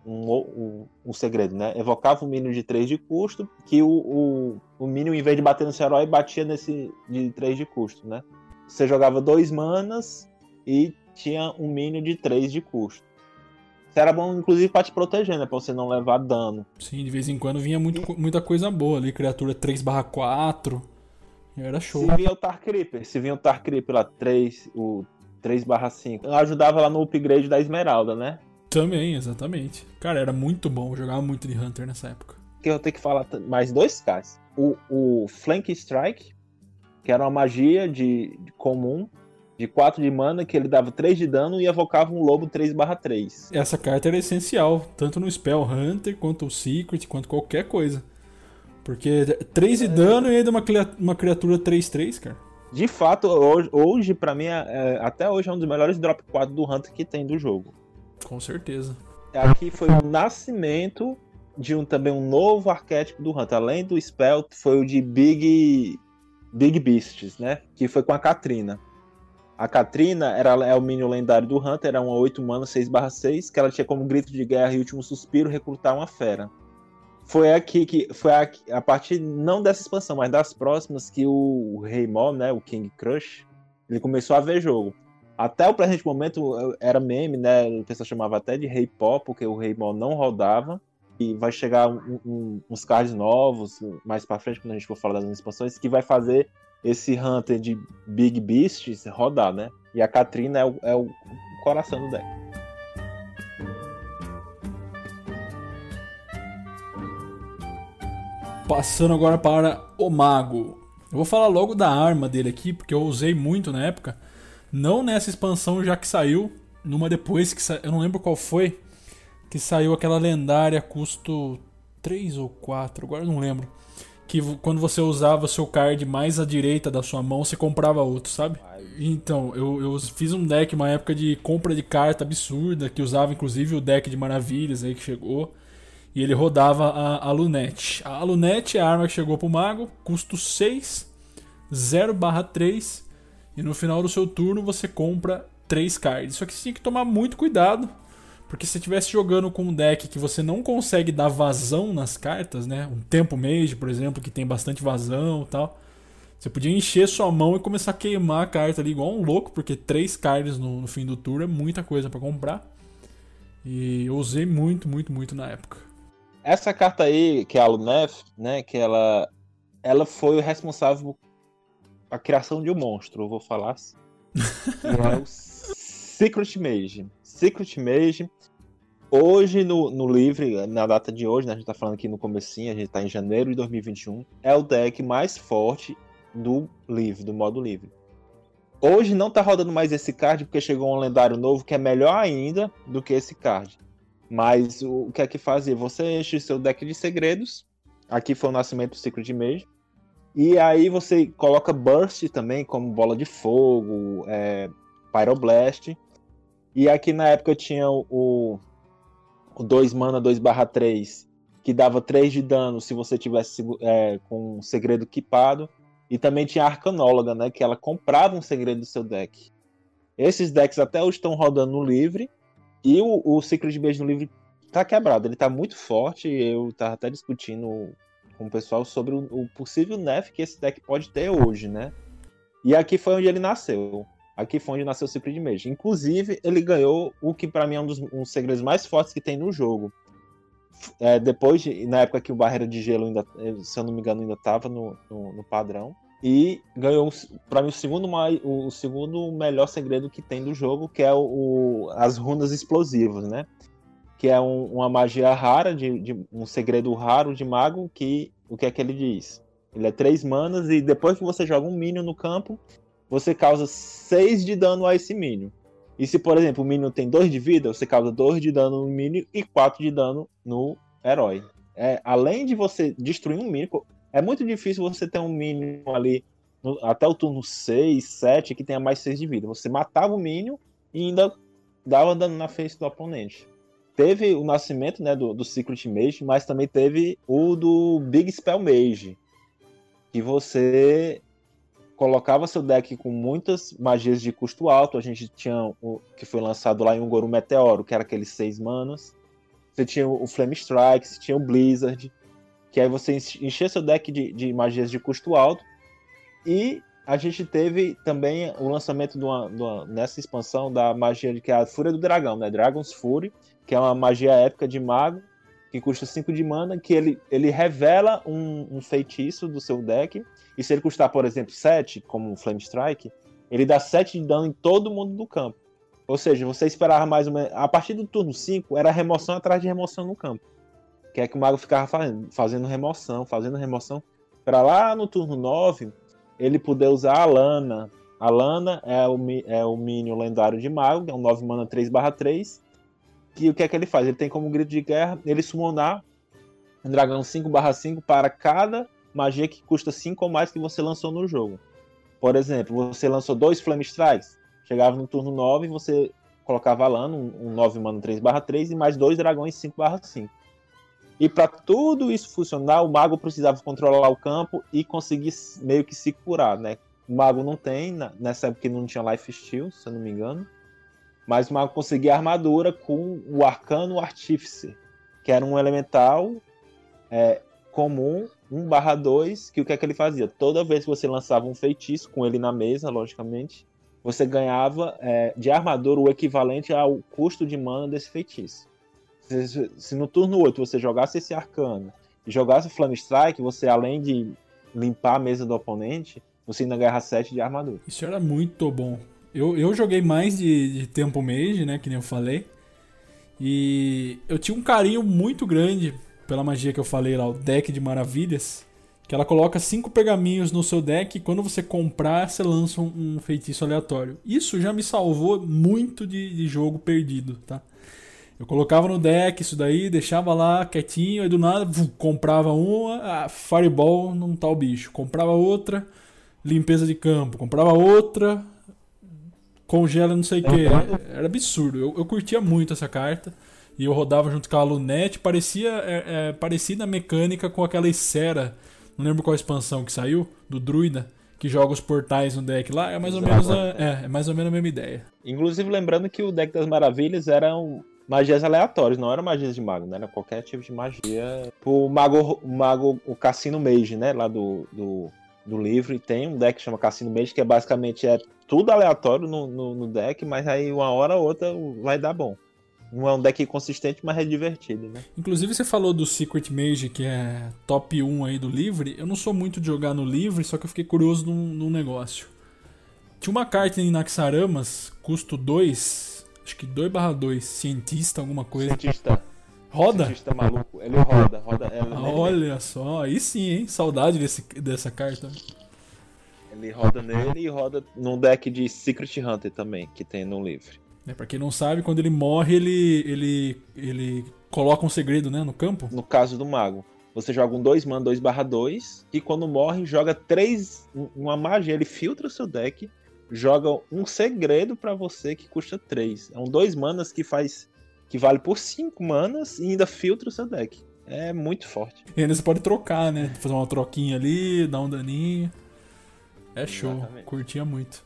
Um, um, um, segredo, né? Evocava um Minion de 3 de custo, que o, o, o Minion, em vez de bater no seu herói, batia nesse de 3 de custo, né? Você jogava dois manas e tinha um Minion de 3 de custo era bom, inclusive, pra te proteger, né? Pra você não levar dano. Sim, de vez em quando vinha muito, e... muita coisa boa ali, criatura 3/4. Era show. Se vinha o Tar Creeper, se vinha o Tar Creeper lá, 3, o 3/5. Ajudava lá no upgrade da Esmeralda, né? Também, exatamente. Cara, era muito bom, eu jogava muito de Hunter nessa época. Que eu tenho que falar mais dois casos. O, o Flank Strike, que era uma magia de, de comum, de 4 de mana, que ele dava 3 de dano e evocava um lobo 3/3. Essa carta era essencial, tanto no Spell Hunter, quanto o Secret, quanto qualquer coisa. Porque 3 de é... dano e ainda uma, uma criatura 3/3, cara. De fato, hoje, hoje para mim, é, é, até hoje é um dos melhores drop 4 do Hunter que tem do jogo. Com certeza. Aqui foi o nascimento de um também um novo arquétipo do Hunter. Além do Spell, foi o de Big Big Beasts, né? Que foi com a Katrina. A Katrina era, é o minion lendário do Hunter, era uma 8 mana 6/6, que ela tinha como grito de guerra e último suspiro recrutar uma fera. Foi aqui que foi a, a partir não dessa expansão, mas das próximas que o, o Rei Mo, né, o King Crush, ele começou a ver jogo. Até o presente momento era meme, né? O pessoal chamava até de Rei Pó, porque o Rei Mo não rodava. E vai chegar um, um, uns cards novos mais para frente, quando a gente for falar das expansões, que vai fazer esse Hunter de Big Beasts rodar, né? E a Katrina é o, é o coração do deck. Passando agora para o Mago. Eu vou falar logo da arma dele aqui, porque eu usei muito na época. Não nessa expansão já que saiu, numa depois que sa... eu não lembro qual foi, que saiu aquela lendária custo 3 ou 4, agora eu não lembro que quando você usava seu card mais à direita da sua mão, você comprava outro, sabe? Então, eu, eu fiz um deck uma época de compra de carta absurda, que usava inclusive o deck de maravilhas aí que chegou. E ele rodava a, a Lunette. A Lunette é a arma que chegou pro mago, custo 6, 0 3. E no final do seu turno você compra 3 cards. Só que você tinha que tomar muito cuidado porque se você estivesse jogando com um deck que você não consegue dar vazão nas cartas, né? Um tempo mage, por exemplo, que tem bastante vazão e tal. Você podia encher sua mão e começar a queimar a carta ali igual um louco, porque três cards no, no fim do turno é muita coisa para comprar. E eu usei muito, muito, muito na época. Essa carta aí, que é a Lunef, né? Que ela, ela foi o responsável a criação de um monstro, eu vou falar assim. Secret Mage. Secret Mage Hoje, no, no livre, na data de hoje, né, a gente tá falando aqui no comecinho, a gente tá em janeiro de 2021, é o deck mais forte do livre, do modo livre. Hoje não tá rodando mais esse card porque chegou um lendário novo que é melhor ainda do que esse card. Mas o, o que é que fazer? Você enche seu deck de segredos. Aqui foi o nascimento do Secret Mage. E aí você coloca Burst também, como bola de fogo, é, Pyroblast. E aqui na época tinha o, o 2 mana 2 barra 3, que dava 3 de dano se você tivesse é, com um segredo equipado. E também tinha a Arcanóloga, né? Que ela comprava um segredo do seu deck. Esses decks até hoje estão rodando no livre. E o, o Secret Mage no livre tá quebrado. Ele tá muito forte. Eu tava até discutindo com o pessoal sobre o, o possível nerf que esse deck pode ter hoje, né? E aqui foi onde ele nasceu. Aqui foi onde nasceu o Secret Mage. Inclusive, ele ganhou o que para mim é um dos um segredos mais fortes que tem no jogo. É, depois, de, na época que o Barreira de Gelo, ainda, se eu não me engano, ainda estava no, no, no, padrão. E ganhou, para mim, o segundo, mais, o segundo melhor segredo que tem do jogo, que é o, o as runas explosivas, né? Que é um, uma magia rara, de, de, um segredo raro de mago, que o que é que ele diz? Ele é três manas e depois que você joga um minion no campo, você causa 6 de dano a esse minion. E se, por exemplo, o minion tem 2 de vida, você causa 2 de dano no minion e 4 de dano no herói. É, além de você destruir um minion, é muito difícil você ter um minion ali no, até o turno 6, 7 que tenha mais 6 de vida. Você matava o minion e ainda dava dano na face do oponente. Teve o nascimento né, do, do Secret Mage, mas também teve o do Big Spell Mage. Que você colocava seu deck com muitas magias de custo alto. A gente tinha o que foi lançado lá em Ungoru Meteoro, que era aqueles seis manas. Você tinha o Flame Strike, você tinha o Blizzard, que aí você enchia seu deck de, de magias de custo alto. E a gente teve também o lançamento de uma, de uma, nessa expansão da magia que é a Fúria do Dragão, né? Dragon's Fury, que é uma magia épica de mago que custa 5 de mana, que ele, ele revela um, um feitiço do seu deck e se ele custar, por exemplo, 7, como o Flame Strike, ele dá 7 de dano em todo mundo do campo. Ou seja, você esperava mais uma. A partir do turno 5, era remoção atrás de remoção no campo. Que é que o mago ficava fazendo, fazendo remoção, fazendo remoção. Para lá no turno 9, ele poder usar a Lana. A Lana é o, é o minion lendário de mago, que é um 9 mana 3/3. Que o que é que ele faz? Ele tem como grito de guerra ele summonar um dragão 5/5 para cada magia que custa 5 ou mais que você lançou no jogo. Por exemplo, você lançou dois Flame Strikes, chegava no turno 9 você colocava lá um, um 9 mana 3/3 e mais dois dragões 5/5. E para tudo isso funcionar, o mago precisava controlar o campo e conseguir meio que se curar, né? O mago não tem, nessa época não tinha Life Steal, se eu não me engano. Mas o mago conseguia armadura com o Arcano Artífice, que era um elemental é, comum 1/2, que o que é que ele fazia? Toda vez que você lançava um feitiço com ele na mesa, logicamente, você ganhava é, de armadura o equivalente ao custo de mana desse feitiço. Se, se, no turno 8 você jogasse esse arcano e jogasse o Flame Strike, você além de limpar a mesa do oponente, você ainda ganhava 7 de armadura. Isso era muito bom. Eu, eu joguei mais de, de tempo mage, né, que nem eu falei. E eu tinha um carinho muito grande pela magia que eu falei lá, o deck de maravilhas, que ela coloca cinco pergaminhos no seu deck e quando você comprar, você lança um, feitiço aleatório. Isso já me salvou muito de, de jogo perdido, tá? Eu colocava no deck isso daí, deixava lá quietinho, aí do nada comprava uma, ah, Fireball tá o bicho. Comprava outra, limpeza de campo. Comprava outra, congela não sei o que. Era absurdo. Eu, eu curtia muito essa carta e eu rodava junto com a Lunete, parecia é, é, parecida a mecânica com aquela Isera, não lembro qual expansão que saiu, do Druida, que joga os portais no deck lá, é mais ou menos a, é, é mais ou menos a mesma ideia. Inclusive lembrando que o deck das maravilhas eram magias aleatórias, não eram magias de mago, né? Era qualquer tipo de magia. O mago, o mago, o Cassino Mage, né? Lá do, do, do livro, e tem um deck que chama Cassino Mage, que é basicamente é tudo aleatório no, no, no deck, mas aí uma hora ou outra vai dar bom. Não é um deck consistente, mas é divertido, né? Inclusive você falou do Secret Mage, que é top 1 aí do livre. Eu não sou muito de jogar no livre, só que eu fiquei curioso num, num negócio. Tinha uma carta em Naxaramas, custo 2, acho que 2 barra 2, cientista, alguma coisa. Cientista. Roda? Cientista maluco. Ele roda, roda. Ela, Olha só, aí sim, hein? Saudade desse, dessa carta. Ele roda nele e roda num deck de Secret Hunter também, que tem no livre. É, pra quem não sabe, quando ele morre, ele, ele, ele coloca um segredo né, no campo. No caso do mago. Você joga um 2 man 2 barra 2 e quando morre, joga 3. Uma magia. Ele filtra o seu deck, joga um segredo para você que custa 3. É um 2 manas que faz. que vale por 5 manas e ainda filtra o seu deck. É muito forte. E ainda você pode trocar, né? Fazer uma troquinha ali, dar um daninho. É show. Exatamente. Curtia muito.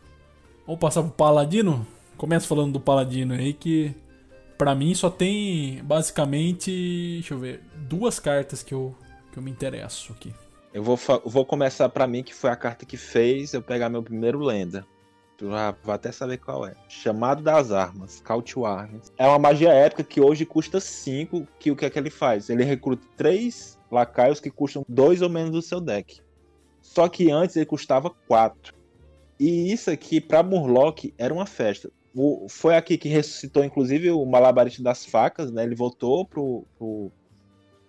Vamos passar pro Paladino? Começa falando do Paladino aí que para mim só tem basicamente, deixa eu ver, duas cartas que eu, que eu me interesso aqui. Eu vou, vou começar para mim, que foi a carta que fez eu pegar meu primeiro lenda. Tu já vai até saber qual é. Chamado das Armas, Count Arms. É uma magia épica que hoje custa 5, que o que é que ele faz? Ele recruta 3 lacaios que custam 2 ou menos do seu deck. Só que antes ele custava 4. E isso aqui, para Murloc, era uma festa. O, foi aqui que ressuscitou, inclusive, o Malabarista das Facas, né? Ele voltou pro, pro,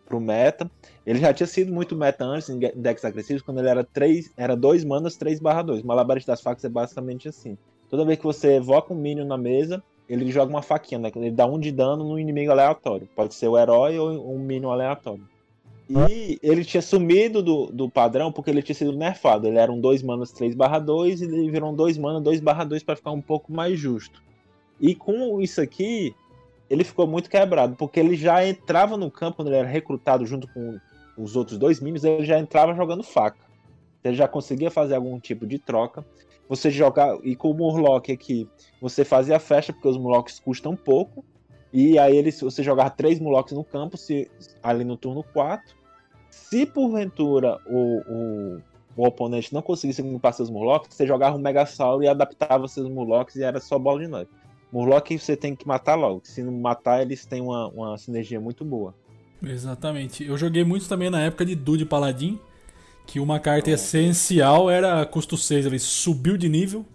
pro meta. Ele já tinha sido muito meta antes em decks agressivos, quando ele era 3, era 2 manas, 3 barra 2. O Malabarista das Facas é basicamente assim. Toda vez que você evoca um minion na mesa, ele joga uma faquinha, né? Ele dá um de dano no inimigo aleatório. Pode ser o herói ou um minion aleatório. E ele tinha sumido do, do padrão porque ele tinha sido nerfado. Ele era um 2 manas 3 barra 2 e ele virou um 2 manas 2 barra 2 para ficar um pouco mais justo. E com isso aqui, ele ficou muito quebrado, porque ele já entrava no campo, quando ele era recrutado junto com os outros dois minions, ele já entrava jogando faca. Ele já conseguia fazer algum tipo de troca. Você jogar. E com o Murloc aqui, você fazia festa, porque os Murlocs custam pouco. E aí ele, você jogava três Murlocs no campo, se, ali no turno 4. Se porventura o, o, o oponente não conseguisse limpar seus Murlocs, você jogava um Megasauro e adaptava seus Murlocs e era só bola de neve. Murloc você tem que matar logo. Se não matar, eles têm uma, uma sinergia muito boa. Exatamente. Eu joguei muito também na época de Dude Paladin, que uma carta oh. essencial era custo 6, ele subiu de nível,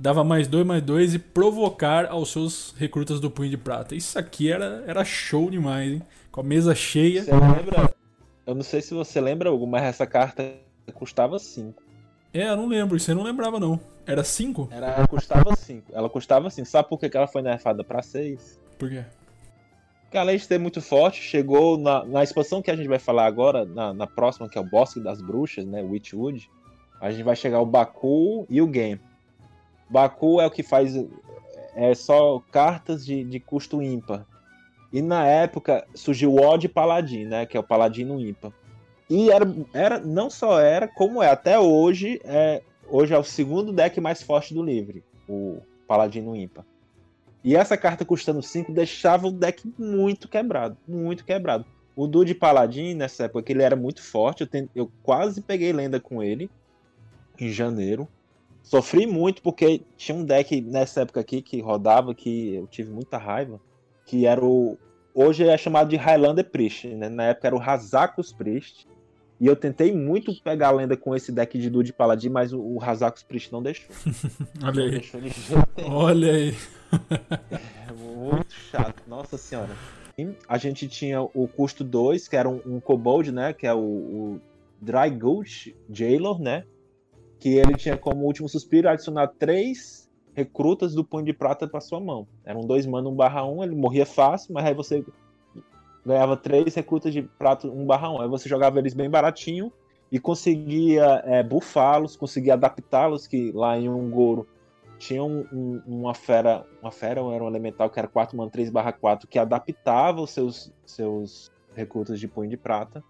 que dava mais 2, mais 2 e provocar aos seus recrutas do Punho de Prata. Isso aqui era, era show demais, hein? Com a mesa cheia. Você lembra? Eu não sei se você lembra, Hugo, mas essa carta custava 5. É, eu não lembro, isso eu não lembrava não. Era 5? Ela custava 5. Ela custava 5. Sabe por que ela foi nerfada pra 6? Por quê? Porque além de ser muito forte, chegou na, na expansão que a gente vai falar agora, na, na próxima, que é o Bosque das Bruxas, né? Witchwood. A gente vai chegar o Baku e o Game. Baku é o que faz. É só cartas de, de custo ímpar. E na época surgiu o Odd Paladin, né? Que é o Paladino ímpar. E era, era, não só era, como é até hoje, é, hoje é o segundo deck mais forte do livre, o Paladino Ímpar. E essa carta custando 5 deixava o deck muito quebrado, muito quebrado. O Dude Paladin, nessa época, ele era muito forte, eu, eu quase peguei lenda com ele em janeiro. Sofri muito porque tinha um deck nessa época aqui que rodava que eu tive muita raiva, que era o hoje é chamado de Highlander Priest, né? Na época era o Hazakus Priest, e eu tentei muito pegar a lenda com esse deck de Dude Paladin, mas o, Hazakus Priest não deixou. Olha aí. Deixou Olha aí. é muito chato, nossa senhora. A gente tinha o custo 2, que era um, um Kobold, né? Que é o, o Dry Gulch Jailor, né? Que ele tinha como último suspiro adicionar três recrutas do Punho de Prata para sua mão. Eram dois mana 1 barra 1, ele morria fácil, mas aí você ganhava três recrutas de prato 1 barra 1. Aí você jogava eles bem baratinho e conseguia é, bufá-los, conseguia adaptá-los, que lá em Ungoro tinha um, um, uma fera, uma fera era um elemental que era 4 mana 3 barra 4, que adaptava os seus, seus recrutas de punho de prata.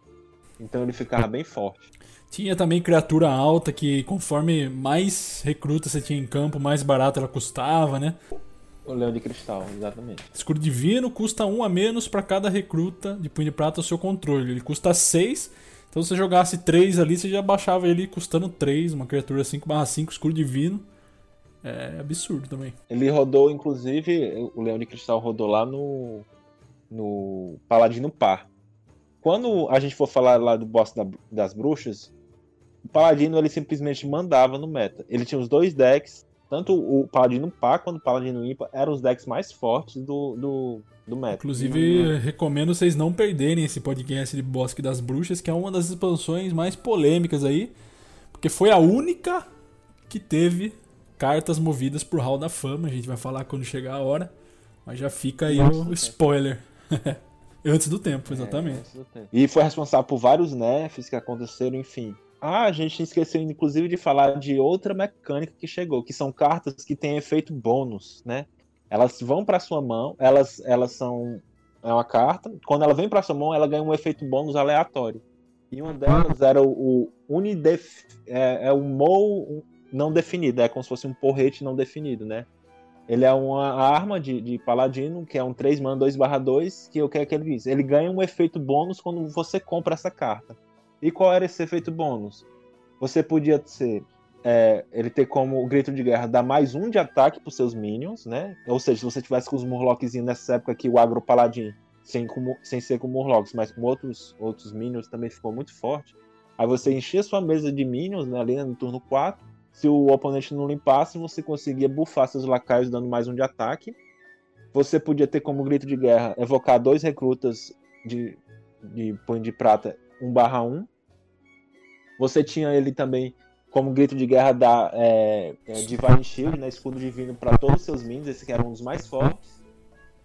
Então ele ficava bem forte. Tinha também criatura alta que conforme mais recrutas você tinha em campo, mais barato ela custava, né? O Leão de Cristal, exatamente. Escudo Divino custa um a menos para cada recruta de Punho de Prata ao seu controle. Ele custa 6. Então se você jogasse 3 ali, você já baixava ele custando 3. Uma criatura 5/5, Escudo Divino. É absurdo também. Ele rodou, inclusive, o Leão de Cristal rodou lá no. no Paladino Par. Quando a gente for falar lá do boss da, das bruxas, o Paladino ele simplesmente mandava no meta. Ele tinha os dois decks tanto o Paladino Par quanto o Paladino Ímpar eram os decks mais fortes do, do, do meta. Inclusive, recomendo vocês não perderem esse podcast de Bosque das Bruxas, que é uma das expansões mais polêmicas aí, porque foi a única que teve cartas movidas por Hall da Fama. A gente vai falar quando chegar a hora, mas já fica aí Nossa, o spoiler. Antes do tempo, exatamente. É, do tempo. E foi responsável por vários nerfs que aconteceram, enfim. Ah, a gente esqueceu inclusive de falar de outra mecânica que chegou, que são cartas que têm efeito bônus, né? Elas vão para sua mão, elas elas são é uma carta, quando ela vem para sua mão, ela ganha um efeito bônus aleatório. E uma delas era o, o Unidef, é, é o Mo não definido, é como se fosse um porrete não definido, né? Ele é uma arma de, de paladino, que é um 3 mana 2 2, que o que é que ele diz? Ele ganha um efeito bônus quando você compra essa carta. E qual era esse efeito bônus? Você podia ser. É, ele ter como o grito de guerra dar mais um de ataque para seus minions, né? Ou seja, se você tivesse com os Murlocs nessa época aqui, o Agro Paladin, sem, com, sem ser com Murlocs, mas com outros, outros minions também ficou muito forte. Aí você enchia sua mesa de minions né, ali no turno 4 se o oponente não limpasse, você conseguia buffar seus lacaios dando mais um de ataque. Você podia ter como grito de guerra evocar dois recrutas de, de punho de prata 1 barra 1. Você tinha ele também como grito de guerra da é, é, Divine Shield, né, escudo divino para todos os seus minions, esse que era um dos mais fortes.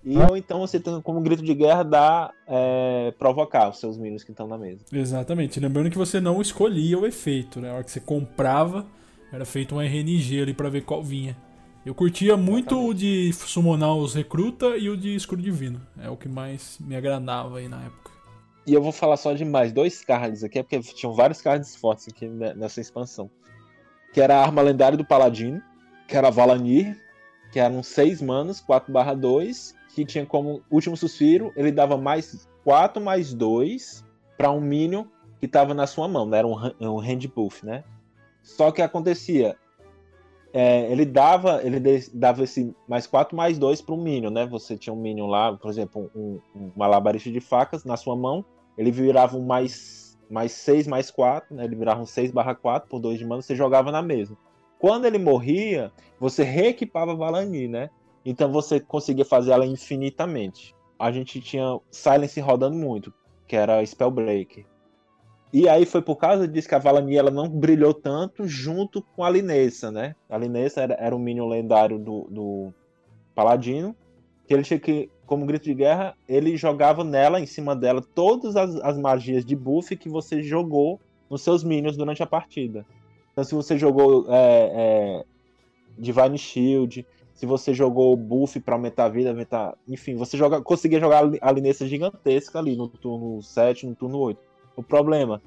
E ou então você tem como grito de guerra da é, provocar os seus minions que estão na mesa. Exatamente. Lembrando que você não escolhia o efeito, né? A hora que você comprava, era feito um RNG ali para ver qual vinha. Eu curtia muito Exatamente. o de summonar os recruta e o de escudo divino. É o que mais me agradava aí na época. E eu vou falar só de mais dois cards aqui, porque tinham vários cards fortes aqui nessa expansão. Que era a arma lendária do Paladino, que era Valanir, que eram 6 manos, 4 barra 2, que tinha como último suspiro, ele dava mais 4 mais 2 para um minion que estava na sua mão, né? Era um, um hand buff, né? Só que acontecia, é, ele dava ele dava esse mais 4 mais 2 para um Minion, né? Você tinha um Minion lá, por exemplo, um, um malabarista de facas na sua mão, ele virava um mais, mais 6 mais 4, né? Ele virava um 6 barra 4 por 2 de mana, você jogava na mesa. Quando ele morria, você reequipava Valani, né? Então você conseguia fazer ela infinitamente. A gente tinha Silence rodando muito, que era Spellbreaker. E aí foi por causa disso que a Valani ela não brilhou tanto junto com a Linessa, né? A Linessa era, era um minion lendário do, do Paladino, que ele tinha que, como grito de guerra, ele jogava nela, em cima dela, todas as, as magias de buff que você jogou nos seus minions durante a partida. Então se você jogou é, é, Divine Shield, se você jogou buff para aumentar a vida, aumentar. Enfim, você joga, conseguia jogar a Linessa gigantesca ali no turno 7, no turno 8. O problema,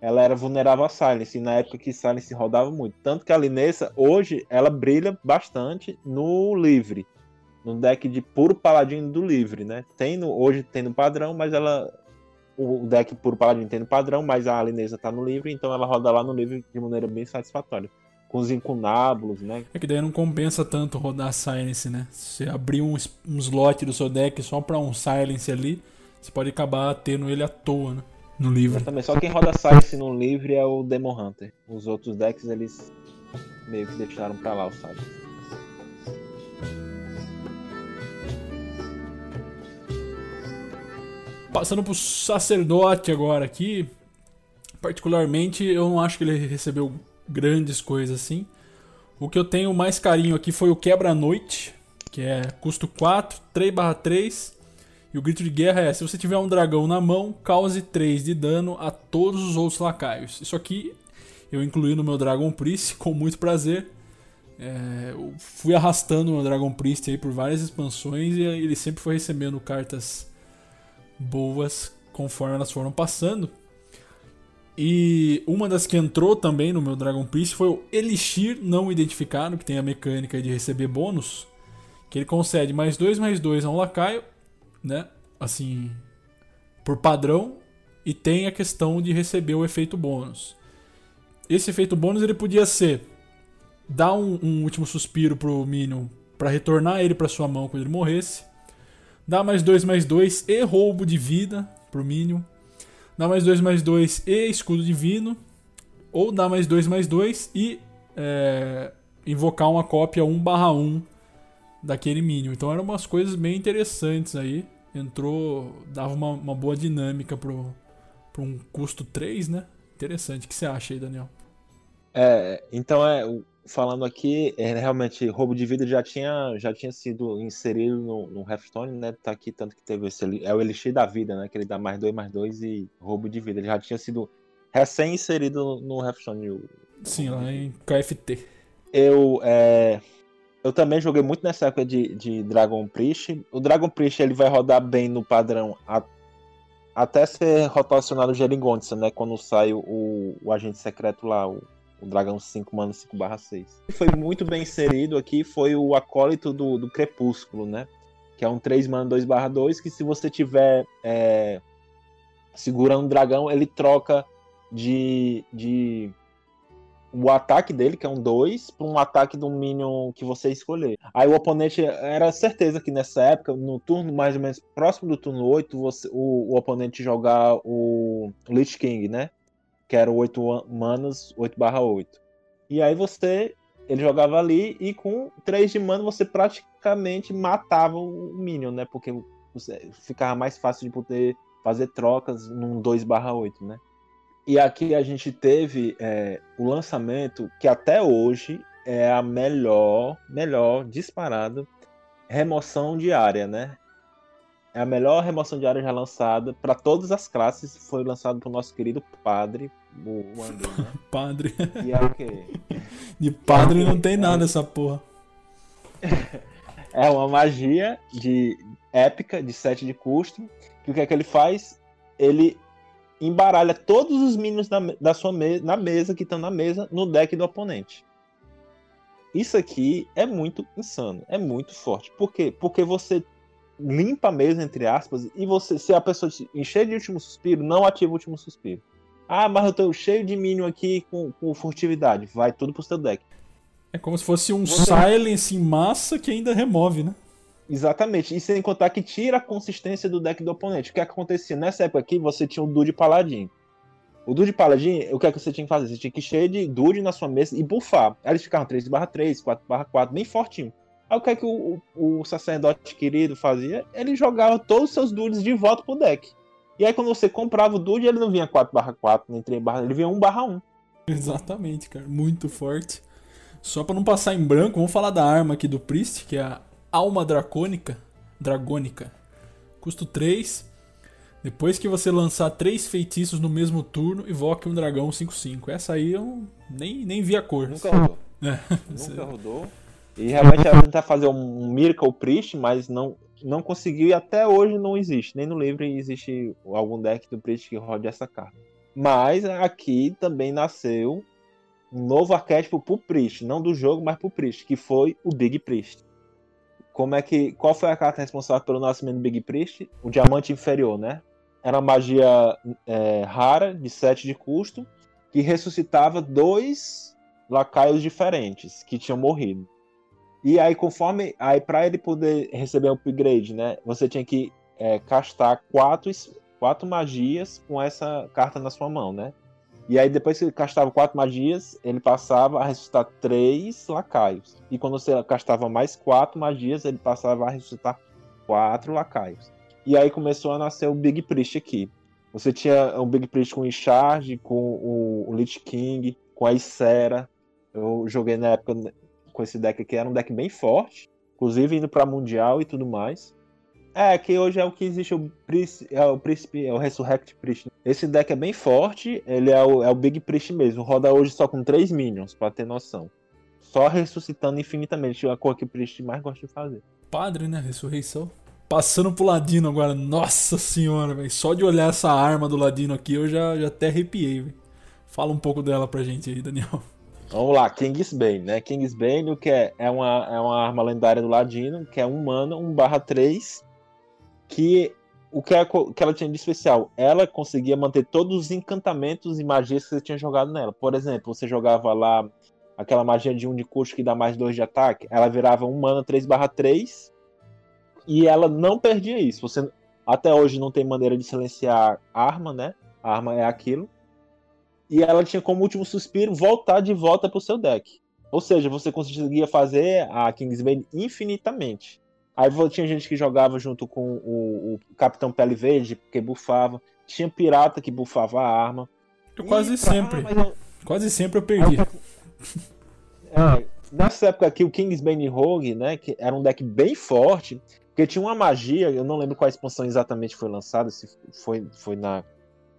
ela era vulnerável a Silence, na época que Silence rodava muito. Tanto que a Linessa, hoje, ela brilha bastante no livre. No deck de puro paladino do livre, né? Tem no, hoje tem no padrão, mas ela. O deck puro paladino tem no padrão, mas a Linessa tá no livre, então ela roda lá no livre de maneira bem satisfatória. Com os incunábulos, né? É que daí não compensa tanto rodar Silence, né? Se abrir um, um slot do seu deck só pra um Silence ali, você pode acabar tendo ele à toa, né? no livro. também só quem roda Science no livre é o Demon Hunter. Os outros decks eles meio que deixaram pra lá o Science. Passando pro sacerdote agora aqui, particularmente eu não acho que ele recebeu grandes coisas assim. O que eu tenho mais carinho aqui foi o Quebra-Noite, que é custo 4, 3/3 e o grito de guerra é: se você tiver um dragão na mão, cause 3 de dano a todos os outros lacaios. Isso aqui eu incluí no meu Dragon Priest com muito prazer. É, eu fui arrastando o meu Dragon Priest aí por várias expansões e ele sempre foi recebendo cartas boas conforme elas foram passando. E uma das que entrou também no meu Dragon Priest foi o Elixir não identificado, que tem a mecânica de receber bônus, que ele concede mais 2 mais 2 a um lacaio né? Assim, por padrão e tem a questão de receber o efeito bônus. Esse efeito bônus ele podia ser dar um, um último suspiro pro Minion para retornar ele para sua mão quando ele morresse, dar mais 2 mais 2 e roubo de vida pro Minion, dar mais 2 mais 2 e escudo divino, ou dar mais 2 mais 2 e é, invocar uma cópia 1 barra 1 daquele Minion. Então eram umas coisas bem interessantes aí entrou, dava uma, uma boa dinâmica pro, pro um custo 3, né? Interessante. O que você acha aí, Daniel? É, então é, falando aqui, é, realmente roubo de vida já tinha, já tinha sido inserido no, no Hearthstone, né? Tá aqui tanto que teve esse é o Elixir da vida, né? Que ele dá mais dois mais dois e roubo de vida. Ele já tinha sido recém inserido no, no Hearthstone. Sim, lá em KFT. Eu é, eu também joguei muito nessa época de, de Dragon Priest. O Dragon Priest ele vai rodar bem no padrão a, até ser rotacionado o Geringonça, né? Quando sai o, o, agente secreto lá, o, O dragão 5 mana 5 barra 6. E foi muito bem inserido aqui, foi o acólito do, do Crepúsculo, né? Que é um 3 mana 2 barra 2, que se você tiver é, segurando o dragão, ele troca de, de o ataque dele, que é um 2, para um ataque um Minion que você escolher. Aí o oponente, era certeza que nessa época, no turno mais ou menos próximo do turno 8, você, o, o oponente jogar o Lich King, né? Que era 8 manas, 8 barra 8. E aí você, ele jogava ali e com 3 de mana você praticamente matava o Minion, né? Porque ficava mais fácil de poder fazer trocas num 2 barra 8, né? E aqui a gente teve é, o lançamento que até hoje é a melhor, melhor disparado remoção de área, né? É a melhor remoção de área já lançada para todas as classes. Foi lançado pro nosso querido padre, o André, né? padre. E é o quê? De padre não tem nada essa porra. É uma magia de épica de 7 de custo. Que o que é que ele faz? Ele embaralha todos os minions da, da sua me na mesa que estão na mesa no deck do oponente. Isso aqui é muito insano, é muito forte. Por quê? Porque você limpa a mesa, entre aspas, e você, se a pessoa encher de último suspiro, não ativa o último suspiro. Ah, mas eu tô cheio de minion aqui com, com furtividade. Vai tudo pro seu deck. É como se fosse um você... silence em massa que ainda remove, né? Exatamente. E sem contar que tira a consistência do deck do oponente. O que, que acontecia? Nessa época aqui, você tinha o Dude Paladin. O Dude Paladin, o que é que você tinha que fazer? Você tinha que cheio de Dude na sua mesa e buffar. Aí eles ficavam 3/3, 4/4, bem fortinho. Aí o que é que o, o, o, sacerdote querido fazia? Ele jogava todos os seus Dudes de volta pro deck. E aí quando você comprava o Dude, ele não vinha 4/4, nem 3/1, ele vinha 1/1. Exatamente, cara. Muito forte. Só para não passar em branco, vamos falar da arma aqui do Priest, que é a Alma Dracônica. Dragônica. Custo 3. Depois que você lançar três feitiços no mesmo turno, evoque um dragão 5-5. Essa aí eu nem, nem vi a cor. Nunca rodou. É. Nunca rodou. E realmente ela tentar fazer um Miracle Priest, mas não, não conseguiu e até hoje não existe. Nem no livro existe algum deck do Priest que rode essa carta. Mas aqui também nasceu um novo arquétipo pro Priest, não do jogo, mas pro Priest, que foi o Big Priest como é que. Qual foi a carta responsável pelo nascimento do Big Priest? O diamante inferior, né? Era uma magia é, rara, de 7 de custo, que ressuscitava dois lacaios diferentes que tinham morrido. E aí, conforme. Aí, para ele poder receber um upgrade, né? Você tinha que é, castar quatro, quatro magias com essa carta na sua mão, né? E aí, depois que ele castava quatro magias, ele passava a ressuscitar três lacaios. E quando você castava mais quatro magias, ele passava a ressuscitar quatro lacaios. E aí começou a nascer o Big Priest aqui. Você tinha um Big Priest com Incharge, com o, o Lich King, com a Isera. Eu joguei na época com esse deck aqui, era um deck bem forte. Inclusive indo para Mundial e tudo mais. É, que hoje é o que existe, o Príncipe, é o Príncipe, é o Resurrect Priest. Esse deck é bem forte, ele é o, é o Big Priest mesmo. Roda hoje só com 3 minions, pra ter noção. Só ressuscitando infinitamente, a cor que o Priest mais gosta de fazer. Padre, né? Ressurreição. Passando pro Ladino agora, nossa senhora, velho. Só de olhar essa arma do Ladino aqui, eu já, já até arrepiei, velho. Fala um pouco dela pra gente aí, Daniel. Vamos lá, Kingsbane, né? Kingsbane, o que é? É uma, é uma arma lendária do Ladino, que é um mana, 1 barra 3 que o que, ela, que ela tinha de especial? Ela conseguia manter todos os encantamentos e magias que você tinha jogado nela. Por exemplo, você jogava lá aquela magia de 1 um de custo que dá mais 2 de ataque, ela virava 1 mana 3 3 e ela não perdia isso. Você até hoje não tem maneira de silenciar arma, né? A arma é aquilo. E ela tinha como último suspiro voltar de volta pro seu deck. Ou seja, você conseguia fazer a Kingsbane infinitamente. Aí tinha gente que jogava junto com o, o Capitão Pele Verde, que bufava. Tinha pirata que bufava a arma. Eu quase sempre. eu... Quase sempre eu perdi. É, nessa época aqui, o Kingsbane Rogue, né? Que era um deck bem forte. Porque tinha uma magia, eu não lembro qual expansão exatamente foi lançada, se foi, foi na,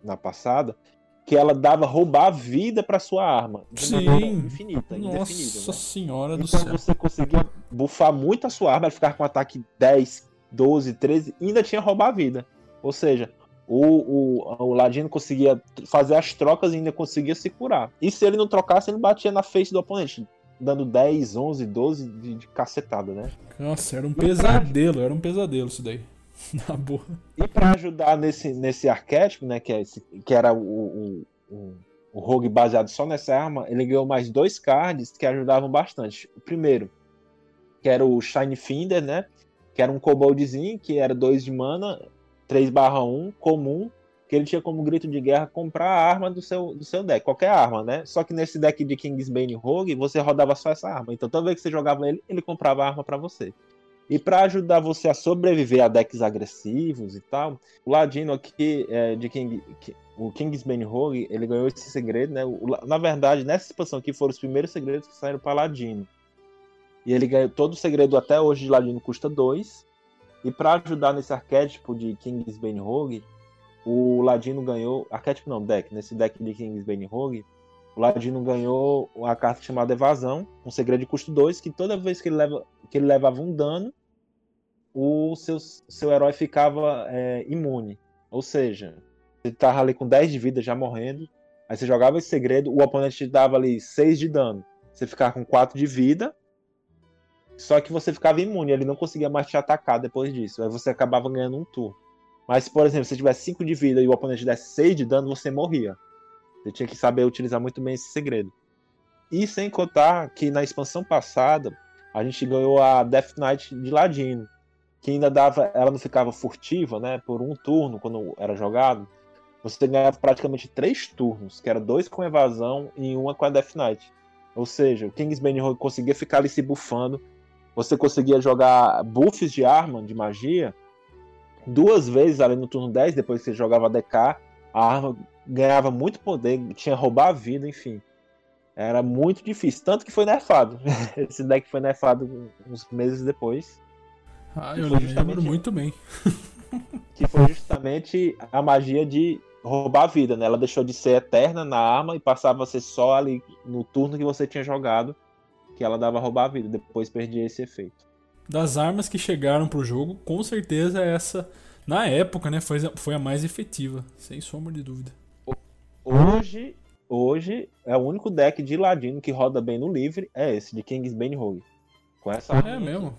na passada, que ela dava roubar vida para sua arma. Sim. infinita, Nossa né? senhora do então céu. você conseguia bufar muito a sua arma, ela ficar com ataque 10, 12, 13, e ainda tinha roubar vida. Ou seja, o, o, o Ladino conseguia fazer as trocas e ainda conseguia se curar. E se ele não trocasse, ele batia na face do oponente, dando 10, 11, 12 de, de cacetada, né? Nossa, era um pesadelo, era um pesadelo isso daí. Na boa. E para ajudar nesse, nesse arquétipo, né, que, é esse, que era o, o, o, rogue baseado só nessa arma, ele ganhou mais dois cards que ajudavam bastante. O primeiro, que era o Shine Finder, né, que era um koboldzinho, que era 2 de mana, 3 barra 1, comum, que ele tinha como grito de guerra comprar a arma do seu, do seu deck, qualquer arma, né? Só que nesse deck de Kingsbane Rogue, você rodava só essa arma. Então toda vez que você jogava ele, ele comprava a arma para você. E para ajudar você a sobreviver a decks agressivos e tal, o Ladino aqui é, de King, o Kingsbane Rogue, ele ganhou esse segredo, né? O, na verdade, nessa expansão aqui foram os primeiros segredos que saíram para Ladino. E ele ganhou todo o segredo até hoje de Ladino custa 2. E para ajudar nesse arquétipo de Kingsbane Rogue, o Ladino ganhou. Arquétipo não, deck. Nesse deck de Kingsbane Rogue, o Ladino ganhou uma carta chamada Evasão, um segredo de custo 2, que toda vez que ele, leva, que ele levava um dano, o seu, seu herói ficava é, imune. Ou seja, ele tava ali com 10 de vida já morrendo. Aí você jogava esse segredo, o oponente te dava ali 6 de dano. Você ficava com 4 de vida. Só que você ficava imune, ele não conseguia mais te atacar depois disso. Aí você acabava ganhando um turno. Mas, por exemplo, se você tivesse 5 de vida e o oponente desse 6 de dano, você morria. Você tinha que saber utilizar muito bem esse segredo. E sem contar que na expansão passada, a gente ganhou a Death Knight de Ladino que ainda dava, ela não ficava furtiva, né, por um turno quando era jogado, você ganhava praticamente três turnos, que era dois com evasão e uma com a Death Knight. Ou seja, o Kingsbane conseguia ficar ali se bufando, você conseguia jogar buffs de arma, de magia, duas vezes ali no turno 10, depois que você jogava DK, a arma ganhava muito poder, tinha roubar a vida, enfim. Era muito difícil, tanto que foi nerfado. Esse deck foi nerfado uns meses depois. Ah, eu lembro muito bem. que foi justamente a magia de roubar a vida, né? Ela deixou de ser eterna na arma e passava a ser só ali no turno que você tinha jogado, que ela dava roubar a vida. Depois perdia esse efeito. Das armas que chegaram pro jogo, com certeza essa, na época, né, foi, foi a mais efetiva, sem sombra de dúvida. Hoje, hoje é o único deck de ladino que roda bem no livre, é esse de Kingsbane Rogue. Com essa É mesmo.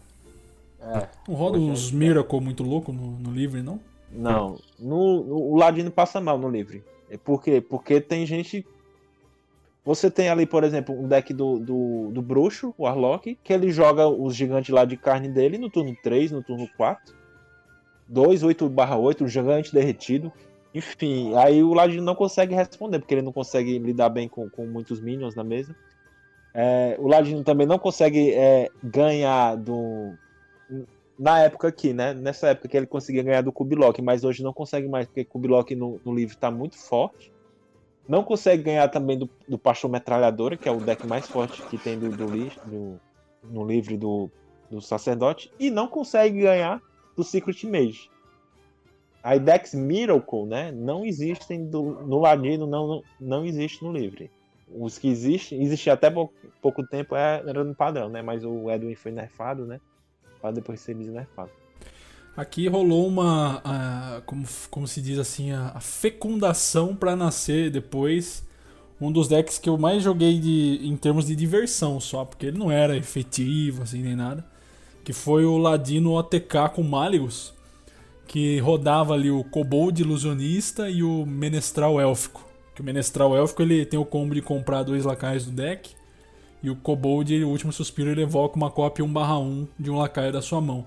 É. Não roda uns é Miracle muito louco no, no livre, não? Não. No, no, o Ladino passa mal no livre. É por quê? Porque tem gente. Você tem ali, por exemplo, um deck do, do, do bruxo, o Arlock, que ele joga os gigantes lá de carne dele no turno 3, no turno 4. 2, 8 barra 8, o gigante derretido. Enfim, aí o Ladino não consegue responder, porque ele não consegue lidar bem com, com muitos minions na mesa. É, o Ladino também não consegue é, ganhar do, na época aqui, né? Nessa época que ele conseguia ganhar do Kubilok, mas hoje não consegue mais, porque Kubilok no, no livro está muito forte. Não consegue ganhar também do, do Pastor Metralhadora, que é o deck mais forte que tem do, do, do no livro do, do Sacerdote. E não consegue ganhar do Secret Mage. A decks Miracle, né? Não existem do, no Ladino, não, não, existe no livre. Os que existem, existia até pouco, pouco tempo, é, era no padrão, né? Mas o Edwin foi nerfado, né? para depois ser desnerfado. Aqui rolou uma, a, como, como se diz assim, a, a fecundação para nascer depois um dos decks que eu mais joguei de, em termos de diversão só, porque ele não era efetivo assim nem nada, que foi o Ladino OTK com Malleus, que rodava ali o Kobold Ilusionista e o Menestral Élfico. Que o Menestral Élfico ele tem o combo de comprar dois lacaios do deck e o Kobold, o último suspiro, ele evoca uma cópia 1/1 de um lacaio da sua mão.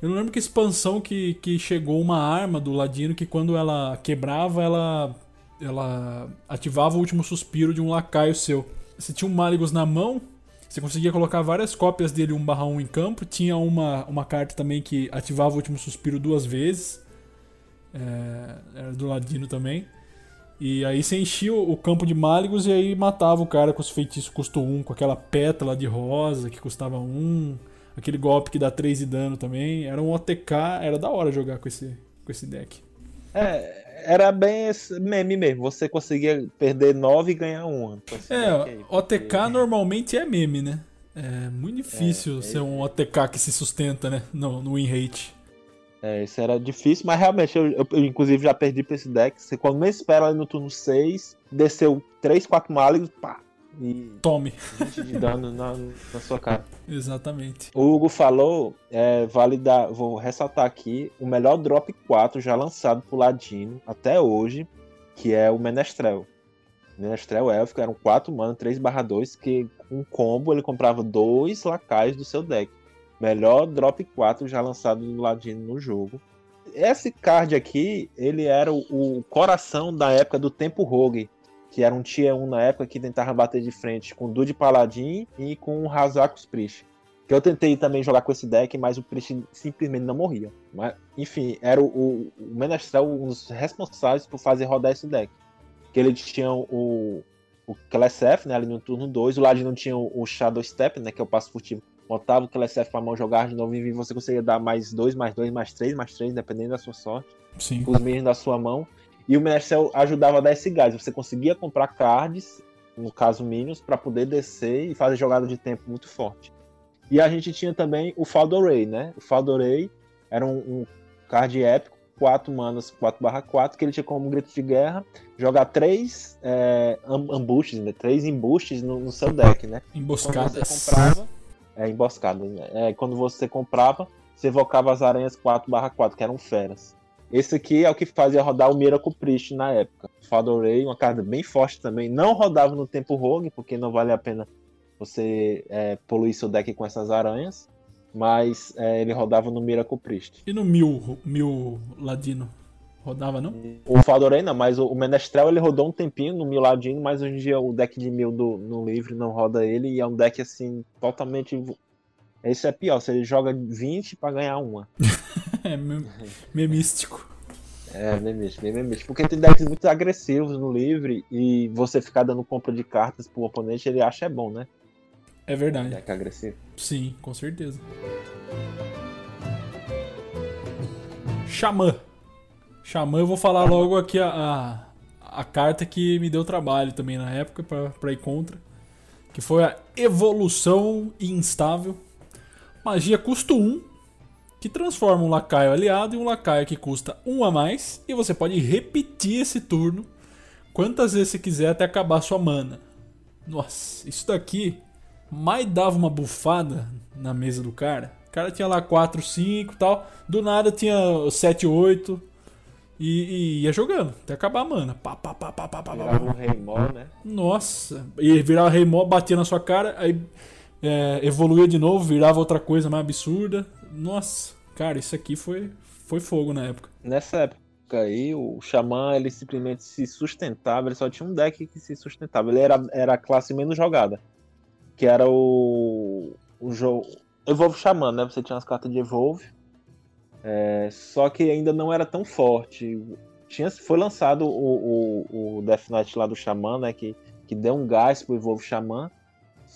Eu não lembro que expansão que, que chegou uma arma do Ladino que quando ela quebrava, ela, ela ativava o último suspiro de um lacaio seu. Você tinha um Malygos na mão, você conseguia colocar várias cópias dele 1/1 em campo. Tinha uma, uma carta também que ativava o último suspiro duas vezes. É, era do Ladino também. E aí você enchia o campo de Máligos e aí matava o cara com os feitiços custo 1, com aquela pétala de rosa que custava 1, aquele golpe que dá 3 de dano também. Era um OTK, era da hora jogar com esse, com esse deck. É, era bem meme mesmo. Você conseguia perder 9 e ganhar 1. É, OTK normalmente é meme, né? É muito difícil é, ser um OTK que se sustenta, né? No, no win rate. É, isso era difícil, mas realmente eu, eu, eu, inclusive já perdi pra esse deck. Você quando me espera ali no turno 6, desceu 3, 4 Maligos, pá. E Tome. 20 de dano na, na sua cara. Exatamente. O Hugo falou, é, vale dar, vou ressaltar aqui, o melhor drop 4 já lançado pro Ladino até hoje, que é o Menestrel. Menestrel Élfico eram 4 mana, 3 barra 2, que com um combo ele comprava dois lacaios do seu deck. Melhor drop 4 já lançado no Ladino no jogo. Esse card aqui, ele era o, o coração da época do tempo Rogue, que era um tier 1 na época que tentava bater de frente com Dude Paladin e com o Hazakos Priest. Que eu tentei também jogar com esse deck, mas o Priest simplesmente não morria. Mas, enfim, era o, o, o Menestrel um dos responsáveis por fazer rodar esse deck. Que ele tinha o, o Klesef, né, ali no turno 2, o Ladino tinha o, o Shadow Step, né, que é o passo furtivo botava o Klesef pra mão, jogar de novo e você conseguia dar mais 2, mais 2, mais 3, mais 3, dependendo da sua sorte. Sim. Com os minions da sua mão. E o Menestrel ajudava a dar esse gás. Você conseguia comprar cards, no caso minions, para poder descer e fazer jogada de tempo muito forte. E a gente tinha também o Faldoray, né? O Faldoray era um, um card épico, 4 manas, 4 barra 4, que ele tinha como grito de guerra jogar 3 é, ambushes, né? 3 embustes no, no, seu deck, né? Emboscadas. Comprava, é, emboscada. Né? É, quando você comprava, você evocava as aranhas 4 barra 4, que eram feras. Esse aqui é o que fazia rodar o Miracle Priest na época. Fadorei, uma carta bem forte também. Não rodava no tempo Rogue, porque não vale a pena você é, poluir seu deck com essas aranhas. Mas é, ele rodava no Miracle Priest. E no Mil, Mil Ladino? Rodava, não? O Fadorei não, mas o Menestrel ele rodou um tempinho no Mil Ladino, mas hoje em dia o deck de Mil do, no livre não roda ele. E é um deck assim, totalmente. Esse é pior, você joga 20 para ganhar uma. é meio místico. É, meio místico, meio místico. Porque tem decks muito agressivos no livre e você ficar dando compra de cartas pro oponente, ele acha é bom, né? É verdade. Deck agressivo. Sim, com certeza. Xamã. Xamã, eu vou falar logo aqui a, a, a carta que me deu trabalho também na época para ir contra. Que foi a Evolução Instável. Magia custo 1, que transforma um lacaio aliado em um lacaio que custa 1 a mais. E você pode repetir esse turno quantas vezes você quiser até acabar sua mana. Nossa, isso daqui mais dava uma bufada na mesa do cara. O cara tinha lá 4, 5 e tal. Do nada tinha 7, 8. E, e ia jogando, até acabar a mana. Pá, pá, pá, pá, pá, pá, Virava um rei mó, né? Nossa. E virava rei mó, batia na sua cara, aí é, evoluía de novo, virava outra coisa mais absurda. Nossa, cara, isso aqui foi, foi fogo na época. Nessa época aí, o Xamã, ele simplesmente se sustentava, ele só tinha um deck que se sustentava. Ele era, era a classe menos jogada que era o, o jogo Evolve Xamã, né? Você tinha as cartas de Evolve, é, só que ainda não era tão forte. Tinha, foi lançado o, o, o Death Knight lá do Xamã, né? Que, que deu um gás pro Evolve Xamã.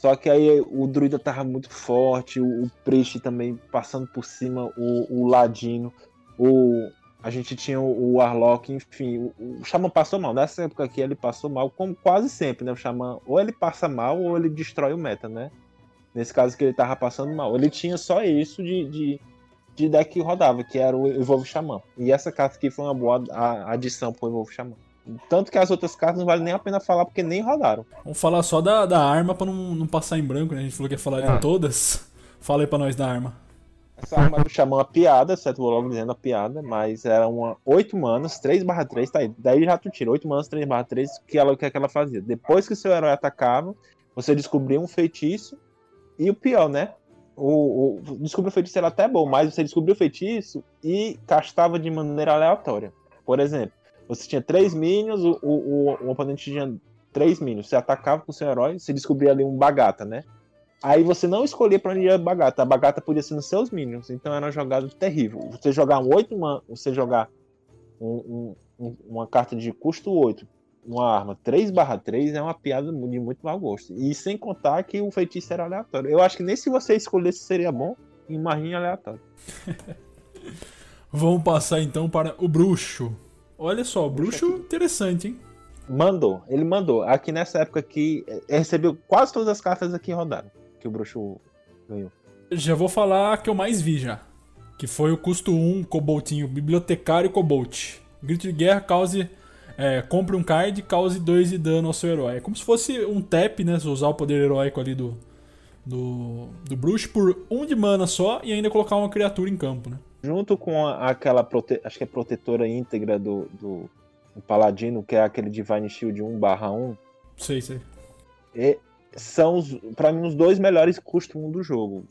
Só que aí o druida tava muito forte, o, o Priest também passando por cima, o, o Ladino, o, a gente tinha o, Warlock, enfim, o, o Xamã passou mal. Nessa época aqui ele passou mal, como quase sempre, né? O Xamã ou ele passa mal ou ele destrói o meta, né? Nesse caso que ele tava passando mal. Ele tinha só isso de, de, de deck que rodava, que era o Evolve Xamã. E essa carta aqui foi uma boa adição pro Evolve Xamã. Tanto que as outras cartas não vale nem a pena falar porque nem rodaram. Vamos falar só da, da arma pra não, não passar em branco, né? A gente falou que ia falar é. de todas. Fala aí pra nós da arma. Essa arma do Xamã a piada, certo? Vou logo dizendo a piada, mas era uma 8 manas, 3 barra 3, tá aí. Daí já tu tira 8 manas, 3 barra 3, que ela, o que, é que ela fazia? Depois que o seu herói atacava, você descobria um feitiço, e o pior, né? O, o, descobrir o feitiço era até bom, mas você descobriu o feitiço e castava de maneira aleatória. Por exemplo, você tinha 3 minions, o, o, o oponente tinha 3 minions. Você atacava com o seu herói, você descobria ali um bagata, né? Aí você não escolhia para onde ia a bagata. A bagata podia ser nos seus minions. Então era uma jogada terrível. Você jogar um 8 man, você jogar um, um, uma carta de custo 8, uma arma 3 barra 3 é uma piada de muito mau gosto. E sem contar que o feitiço era aleatório. Eu acho que nem se você escolhesse seria bom em marinha aleatório. Vamos passar então para o bruxo. Olha só, bruxo interessante, hein? Mandou, ele mandou. Aqui nessa época aqui, recebeu quase todas as cartas aqui rodaram que o bruxo ganhou? Já vou falar a que eu mais vi já. Que foi o custo 1, Coboltinho, bibliotecário Cobolt. Grito de guerra, cause. É, compre um card, cause 2 de dano ao seu herói. É como se fosse um tap, né? Se usar o poder heróico ali do, do, do bruxo por um de mana só e ainda colocar uma criatura em campo, né? Junto com a- aquela, prote... acho que é protetora íntegra do, do, do Paladino, que é aquele Divine Shield 1 barra 1, Sei, sei. e são, pra mim, os dois melhores custo 1 do jogo.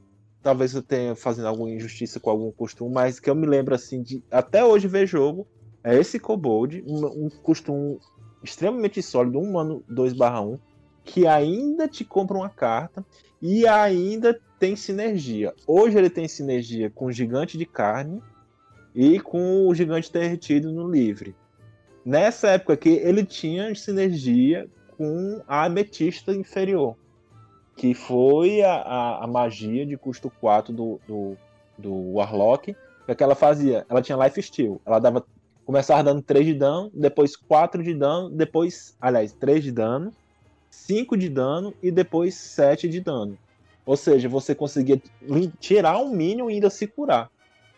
Talvez eu tenha fazendo alguma injustiça com algum custo 1, mas que eu me lembro, assim, de até hoje ver jogo, é esse Kobold, um, um custo 1 extremamente sólido, um mano 2 barra 1, que ainda te compra uma carta e ainda tem sinergia. Hoje ele tem sinergia com o Gigante de Carne e com o Gigante Derretido no Livre. Nessa época aqui, ele tinha sinergia com a Ametista Inferior, que foi a, a, a magia de custo 4 do, do, do Warlock. O que ela fazia? Ela tinha Life Steal. Ela dava. Começava dando 3 de dano, depois 4 de dano, depois. Aliás, 3 de dano, 5 de dano e depois 7 de dano. Ou seja, você conseguia tirar um minion e ainda se curar.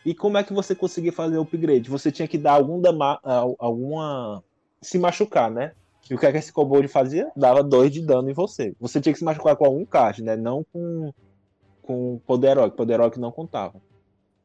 E como é que você conseguia fazer o upgrade? Você tinha que dar algum dama al- alguma. se machucar, né? E o que é que esse kobold fazia? Dava 2 de dano em você. Você tinha que se machucar com algum card, né? Não com, com poder heróico. Poder não contava.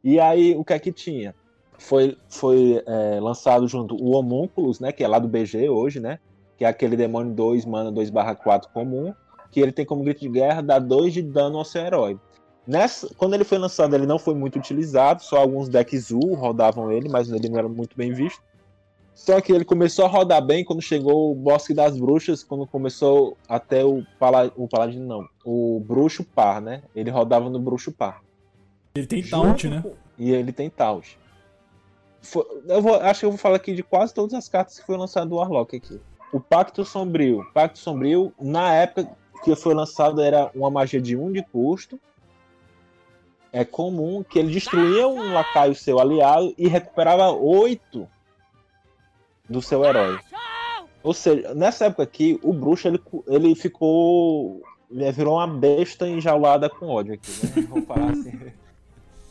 E aí, o que é que tinha? Foi, foi é, lançado junto o Homúnculos, né? Que é lá do BG hoje, né? Que é aquele demônio 2 mana 2 4 comum. Que ele tem como grito de guerra, dá 2 de dano ao seu herói. Nessa, quando ele foi lançado, ele não foi muito utilizado, só alguns decks U rodavam ele, mas ele não era muito bem visto. Só que ele começou a rodar bem quando chegou o Bosque das Bruxas, quando começou até o, pala, o Paladino, não, o Bruxo Par, né? Ele rodava no Bruxo Par. Ele tem taunt, né? E ele tem taunt. Foi- eu vou, acho que eu vou falar aqui de quase todas as cartas que foi lançado do Warlock aqui. O Pacto Sombrio. Pacto Sombrio, na época que foi lançado, era uma magia de 1 de custo. É comum que ele destruía um lacaio seu aliado e recuperava 8 do seu herói. Ou seja, nessa época aqui, o bruxo ele, ele ficou. Ele virou uma besta enjaulada com ódio aqui, né? Vamos falar assim.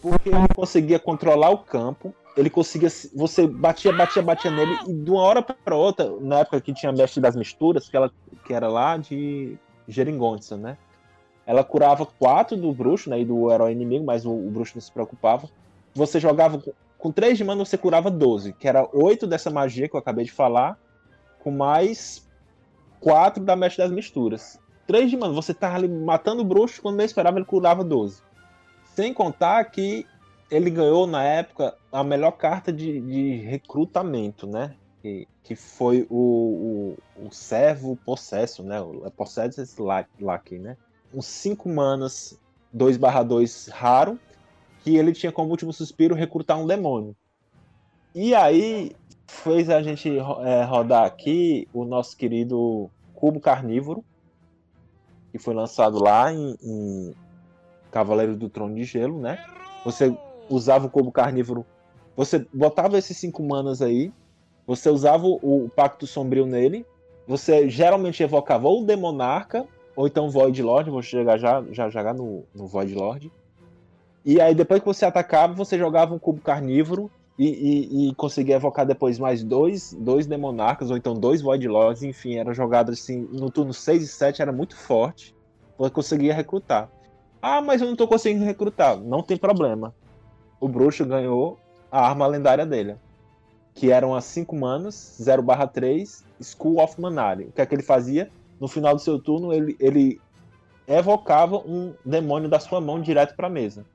Porque ele conseguia controlar o campo, ele conseguia. Você batia, batia, batia nele, e de uma hora para outra, na época que tinha a mestre das misturas, que, ela, que era lá de Geringonça, né? Ela curava quatro do bruxo, né? E do herói inimigo, mas o, o bruxo não se preocupava. Você jogava com, 3 de mana, você curava 12, que era 8 dessa magia que eu acabei de falar, com mais 4 da mestre das misturas. 3 de mana, você tava ali matando o bruxo, quando nem esperava, ele curava 12. Sem contar que ele ganhou na época a melhor carta de, de recrutamento, né? Que, que foi o, o, o servo possesso, né? O Possessed Lucky, né? Uns 5 manas 2/2 raro, que ele tinha como último suspiro recrutar um demônio. E aí fez a gente é, rodar aqui o nosso querido Cubo Carnívoro, que foi lançado lá em, em Cavaleiro do Trono de Gelo, né? Você usava o Cubo Carnívoro, você botava esses cinco manas aí, você usava o, o Pacto Sombrio nele, você geralmente evocava ou o Demonarca, ou então Void Lord, vou chegar já, já jogar no, no Void Lord. E aí depois que você atacava, você jogava um Cubo Carnívoro e, e, e conseguia evocar depois mais dois, dois Demonarcas, ou então dois Void Lords, enfim, era jogado assim, no turno 6 e 7 era muito forte, você conseguia recrutar. Ah, mas eu não tô conseguindo recrutar. Não tem problema. O bruxo ganhou a arma lendária dele. Que eram as 5 manas, 0 3, School of Manari. O que é que ele fazia? No final do seu turno, ele, ele evocava um demônio da sua mão direto pra mesa.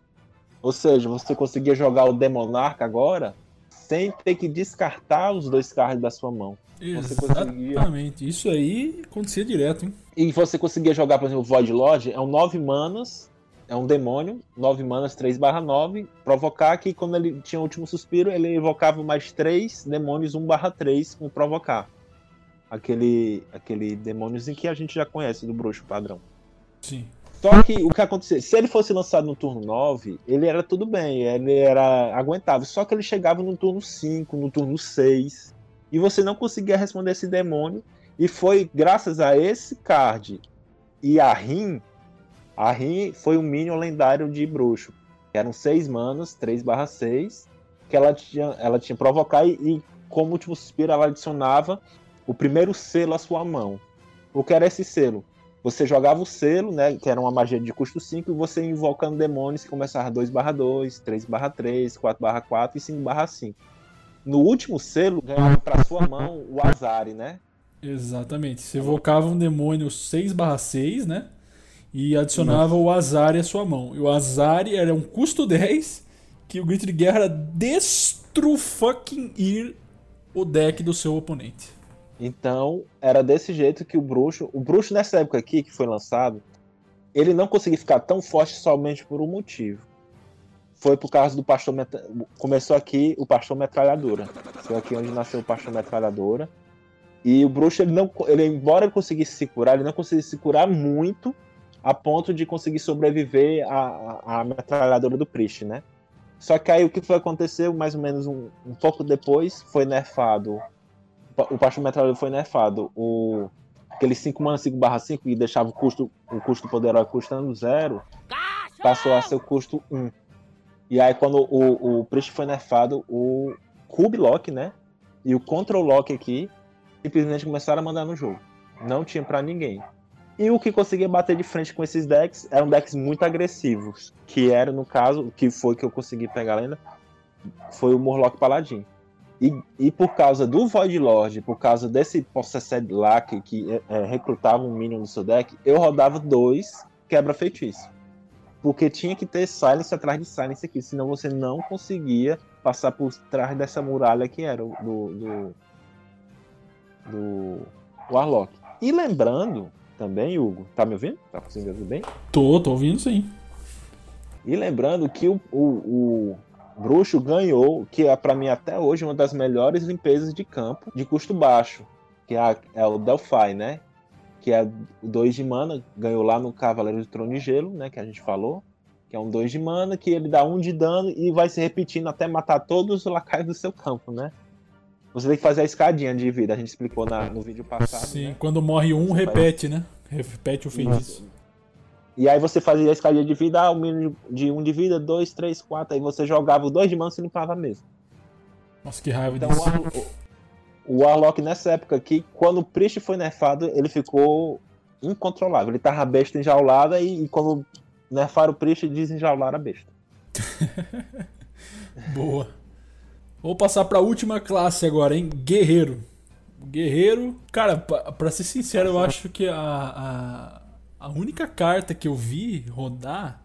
Ou seja, você conseguia jogar o Demonarca agora sem ter que descartar os dois cards da sua mão. Você conseguia- Exatamente. Isso aí acontecia direto, hein? E você conseguia jogar, por exemplo, o Void Lord, é um 9 manas, é um demônio, 9 manas, 3 barra 9, provocar que quando ele tinha o último suspiro, ele evocava mais 3 demônios 1 barra 3 com provocar. Aquele, aquele demôniozinho que a gente já conhece do bruxo padrão. Sim. Só que o que acontecia, se ele fosse lançado no turno 9, ele era tudo bem, ele era aguentável. Só que ele chegava no turno 5, no turno 6, e você não conseguia responder esse demônio. E foi graças a esse card e a Rin, a Rin foi um minion lendário de bruxo. Eram 6 manas, 3 barra 6, que ela tinha, ela tinha provocar e, e como último suspiro ela adicionava o primeiro selo à sua mão. O que era esse selo? Você jogava o selo, né, que era uma magia de custo 5, e você invocando demônios que começava 2 barra 2, 3 barra 3, 4 barra 4 e 5 barra 5. No último selo, ganhava para sua mão o Azari, né? Exatamente. Você evocava um demônio 6 barra 6, né? E adicionava Nossa. o Azari à sua mão. E o Azari era um custo 10 que o grito de guerra era fucking ir o deck do seu oponente. Então, era desse jeito que o bruxo. O bruxo, nessa época aqui, que foi lançado, ele não conseguia ficar tão forte somente por um motivo. Foi por causa do pastor. Met... Começou aqui o pastor metralhadora. Foi aqui onde nasceu o pastor metralhadora. E o bruxo, ele não. Ele, embora ele conseguisse se curar, ele não conseguia se curar muito a ponto de conseguir sobreviver à, à metralhadora do Priest, né? Só que aí o que foi aconteceu, mais ou menos um, um pouco depois, foi nerfado. O pastor metralhador foi nerfado. O, aquele 5 mana 5 barra 5 que deixava o custo, o custo poderoso custando zero, passou a ser o custo 1. E aí quando o, o Priest foi nerfado, o Cube Lock, né? E o Control Lock aqui simplesmente começaram a mandar no jogo. Não tinha para ninguém. E o que conseguia bater de frente com esses decks eram decks muito agressivos. Que era, no caso, que foi que eu consegui pegar ainda, foi o Murloc Paladin. E, e por causa do Void Lord, por causa desse Possessed Lack que é, é, recrutava um minion no seu deck, eu rodava dois quebra-feitiço. Porque tinha que ter Silence atrás de Silence aqui, senão você não conseguia passar por trás dessa muralha que era do, do, do Warlock. E lembrando também, Hugo. Tá me ouvindo? Tá conseguindo ouvir bem? Tô, tô ouvindo sim. E lembrando que o, o, o Bruxo ganhou, que é para mim até hoje uma das melhores limpezas de campo de custo baixo, que é, a, é o Delphi, né? Que é o 2 de mana, ganhou lá no Cavaleiro de Trono de Gelo, né? Que a gente falou. Que é um 2 de mana, que ele dá um de dano e vai se repetindo até matar todos os lacaios do seu campo, né? Você tem que fazer a escadinha de vida, a gente explicou na, no vídeo passado. Sim, né? quando morre um, repete, né? Repete o feitiço. E aí você fazia a escadinha de vida, ah, o mínimo de um de vida, dois, três, quatro. Aí você jogava o dois de mano e limpava mesmo. Nossa, que raiva então, disso. O, o Warlock nessa época aqui, quando o Priest foi nerfado, ele ficou incontrolável. Ele tava besta enjaulada e, e quando nerfaram o Priest, desenjaularam a besta. Boa. Vou passar para a última classe agora, hein? Guerreiro. Guerreiro, cara, para ser sincero, eu acho que a, a, a, única carta que eu vi rodar,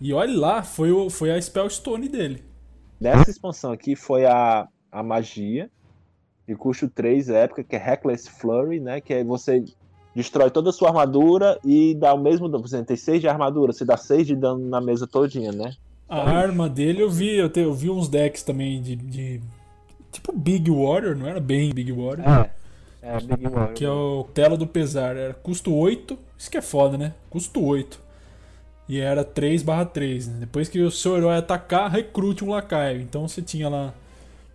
e olhe lá, foi, o, foi a Spellstone dele. Nessa expansão aqui foi a, a magia, de custo 3 época, que é Reckless Flurry, né? Que é você destrói toda a sua armadura e dá o mesmo dano. Você tem 6 de armadura, você dá 6 de dano na mesa todinha, né? A arma dele eu vi, eu, te, eu vi uns decks também de, de, Tipo Big Warrior, não era bem Big Warrior. É, é Big Warrior. Que é o Telo do Pesar. Era custo 8. Isso que é foda, né? Custo 8. E era 3 barra 3. Né? Depois que o seu herói atacar, recrute um lacaio. Então você tinha lá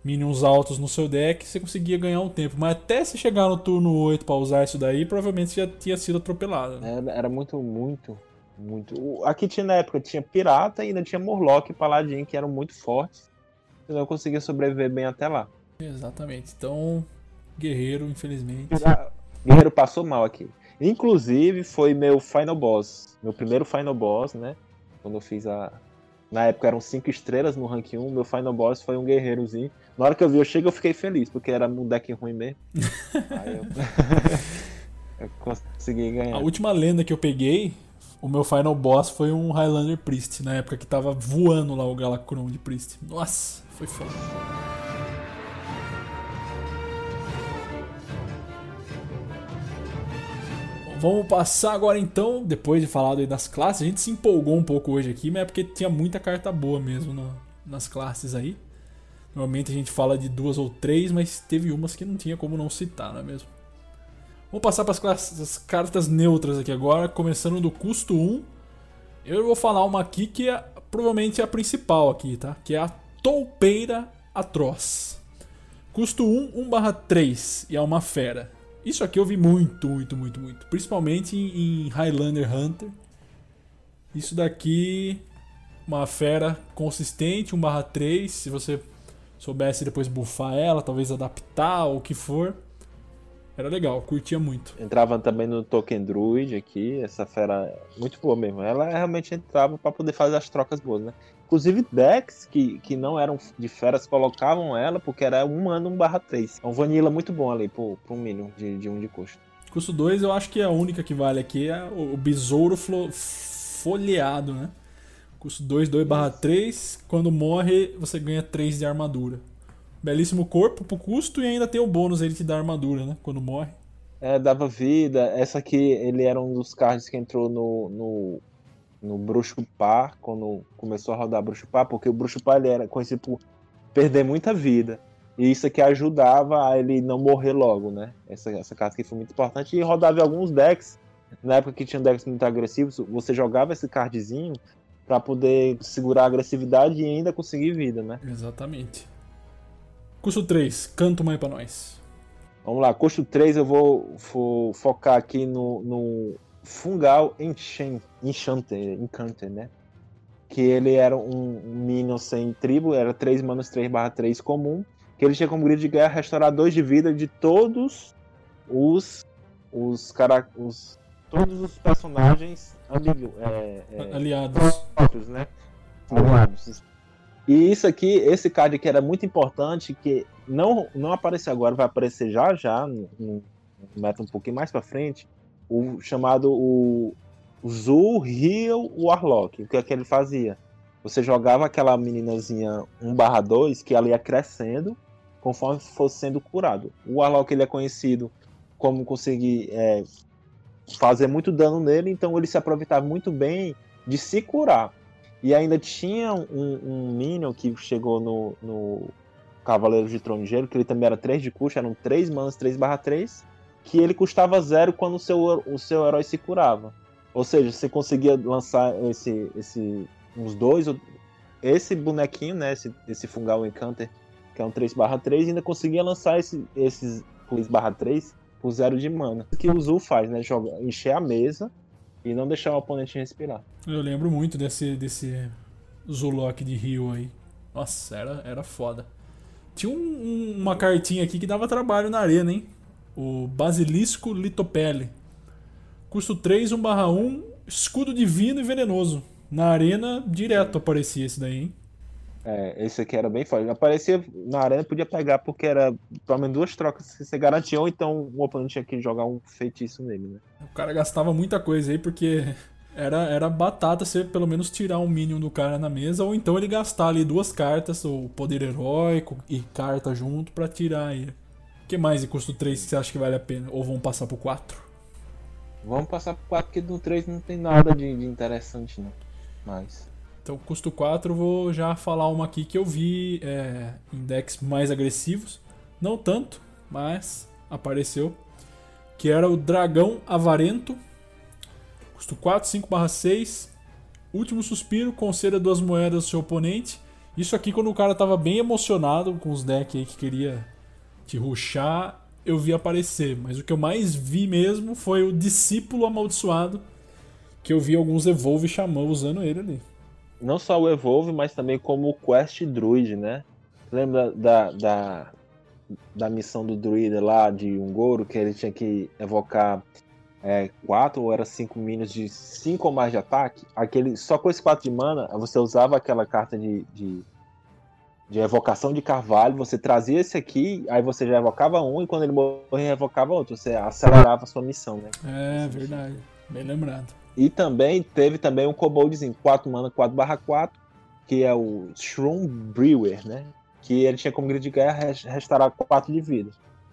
minions altos no seu deck, você conseguia ganhar um tempo. Mas até você chegar no turno 8 para usar isso daí, provavelmente você já tinha sido atropelado. Né? Era, era muito, muito muito. Aqui tinha na época tinha pirata e ainda tinha Morlock e Paladin que eram muito fortes. E não conseguia sobreviver bem até lá. Exatamente. Então, Guerreiro, infelizmente. Guerreiro passou mal aqui. Inclusive, foi meu final boss. Meu primeiro final boss, né? Quando eu fiz a. Na época eram 5 estrelas no rank 1, meu final boss foi um guerreirozinho. Na hora que eu vi eu chego, eu fiquei feliz, porque era um deck ruim mesmo. Aí eu... eu consegui ganhar. A última lenda que eu peguei o meu final boss foi um Highlander Priest, na época que tava voando lá o Galacron de Priest. Nossa, foi foda. Vamos passar agora então, depois de falar das classes. A gente se empolgou um pouco hoje aqui, mas é porque tinha muita carta boa mesmo no, nas classes aí. Normalmente a gente fala de duas ou três, mas teve umas que não tinha como não citar, não é mesmo? Vamos passar para as cartas neutras aqui agora, começando do custo 1. Eu vou falar uma aqui que é provavelmente a principal aqui, tá? Que é a Toupeira Atroz. Custo 1, 1/3 e é uma fera. Isso aqui eu vi muito, muito, muito, muito. Principalmente em Highlander Hunter. Isso daqui uma fera consistente, 1/3, se você soubesse depois buffar ela, talvez adaptar ou o que for. Era legal, curtia muito. Entrava também no Token Druid aqui, essa fera é muito boa mesmo. Ela realmente entrava para poder fazer as trocas boas, né? Inclusive decks que, que não eram de feras colocavam ela porque era um ano 1 barra 3. É um vanilla muito bom ali pro, pro mínimo de, de um de custo. Custo 2 eu acho que a única que vale aqui é o, o besouro folheado, né? Custo 2, 2 barra 3. Quando morre, você ganha 3 de armadura. Belíssimo corpo pro custo e ainda tem o bônus ele te dá armadura, né? Quando morre. É, dava vida. Essa aqui, ele era um dos cards que entrou no, no, no Bruxo Par, quando começou a rodar Bruxo Par, porque o Bruxo Par ele era conhecido por perder muita vida. E isso aqui ajudava a ele não morrer logo, né? Essa, essa carta aqui foi muito importante. E rodava em alguns decks. Na época que tinha decks muito agressivos, você jogava esse cardzinho para poder segurar a agressividade e ainda conseguir vida, né? Exatamente. Custo 3, canta uma aí pra nós. Vamos lá, custo 3 eu vou, vou focar aqui no, no Fungal Enchant, Enchanter, Encanter, né? Que ele era um Minion sem tribo, era 3 manas 3 barra 3 comum. Que ele tinha como grito de guerra restaurar 2 de vida de todos os. os, cara, os todos os personagens amigo, é, é, aliados. né? Aliados. E isso aqui, esse card aqui era muito importante, que não, não apareceu agora, vai aparecer já já, no meta um pouquinho mais para frente, o chamado o Zul Rio Warlock. O que é que ele fazia? Você jogava aquela meninazinha 1/2 que ela ia crescendo conforme fosse sendo curado. O Warlock ele é conhecido como conseguir é, fazer muito dano nele, então ele se aproveitava muito bem de se curar. E ainda tinha um, um Minion que chegou no, no Cavaleiro de Gelo, que ele também era 3 de custo, eram 3 manas 3 barra 3, que ele custava zero quando o seu, o seu herói se curava. Ou seja, você conseguia lançar esse, esse uns dois, esse bonequinho, né, esse, esse Fungal Encanter, que é um 3 barra 3, e ainda conseguia lançar esse, esses 3 barra 3 por zero de mana. O que o Zul faz, né, joga, encher a mesa e não deixar o oponente respirar. Eu lembro muito desse, desse Zulok de Rio aí. Nossa, era, era foda. Tinha um, um, uma cartinha aqui que dava trabalho na arena, hein? O Basilisco Litopele. Custo 3, 1/1, escudo divino e venenoso. Na arena, direto aparecia esse daí, hein? É, esse aqui era bem forte. Aparecia na arena, podia pegar porque era pelo menos duas trocas que você garantia, ou então o oponente tinha que jogar um feitiço nele, né? O cara gastava muita coisa aí porque era, era batata você pelo menos tirar um minion do cara na mesa, ou então ele gastar ali duas cartas, o poder heróico e carta junto para tirar aí. O que mais de custo 3 que você acha que vale a pena? Ou vão passar pro 4? Vamos passar pro 4 porque no 3 não tem nada de, de interessante não. Mas. Então, custo 4, vou já falar uma aqui que eu vi é, em decks mais agressivos. Não tanto, mas apareceu. Que era o Dragão Avarento. Custo 4, 5 barra 6. Último suspiro, conceda duas moedas ao seu oponente. Isso aqui quando o cara tava bem emocionado com os decks aí que queria te ruxar, eu vi aparecer. Mas o que eu mais vi mesmo foi o Discípulo Amaldiçoado. Que eu vi alguns Evolve chamando usando ele ali não só o Evolve, mas também como o Quest Druid, né? Lembra da, da, da missão do Druida lá de Ungoro, que ele tinha que evocar é, quatro ou era cinco minions de cinco ou mais de ataque? Aquele, só com esse quatro de mana, você usava aquela carta de, de, de evocação de carvalho, você trazia esse aqui, aí você já evocava um, e quando ele morria, evocava outro. Você acelerava a sua missão, né? É, verdade. Bem lembrado. E também teve também um koboldzinho, 4 mana 4 barra 4, que é o Shroom Brewer, né? Que ele tinha como grid de guerra restaurar 4 de vida.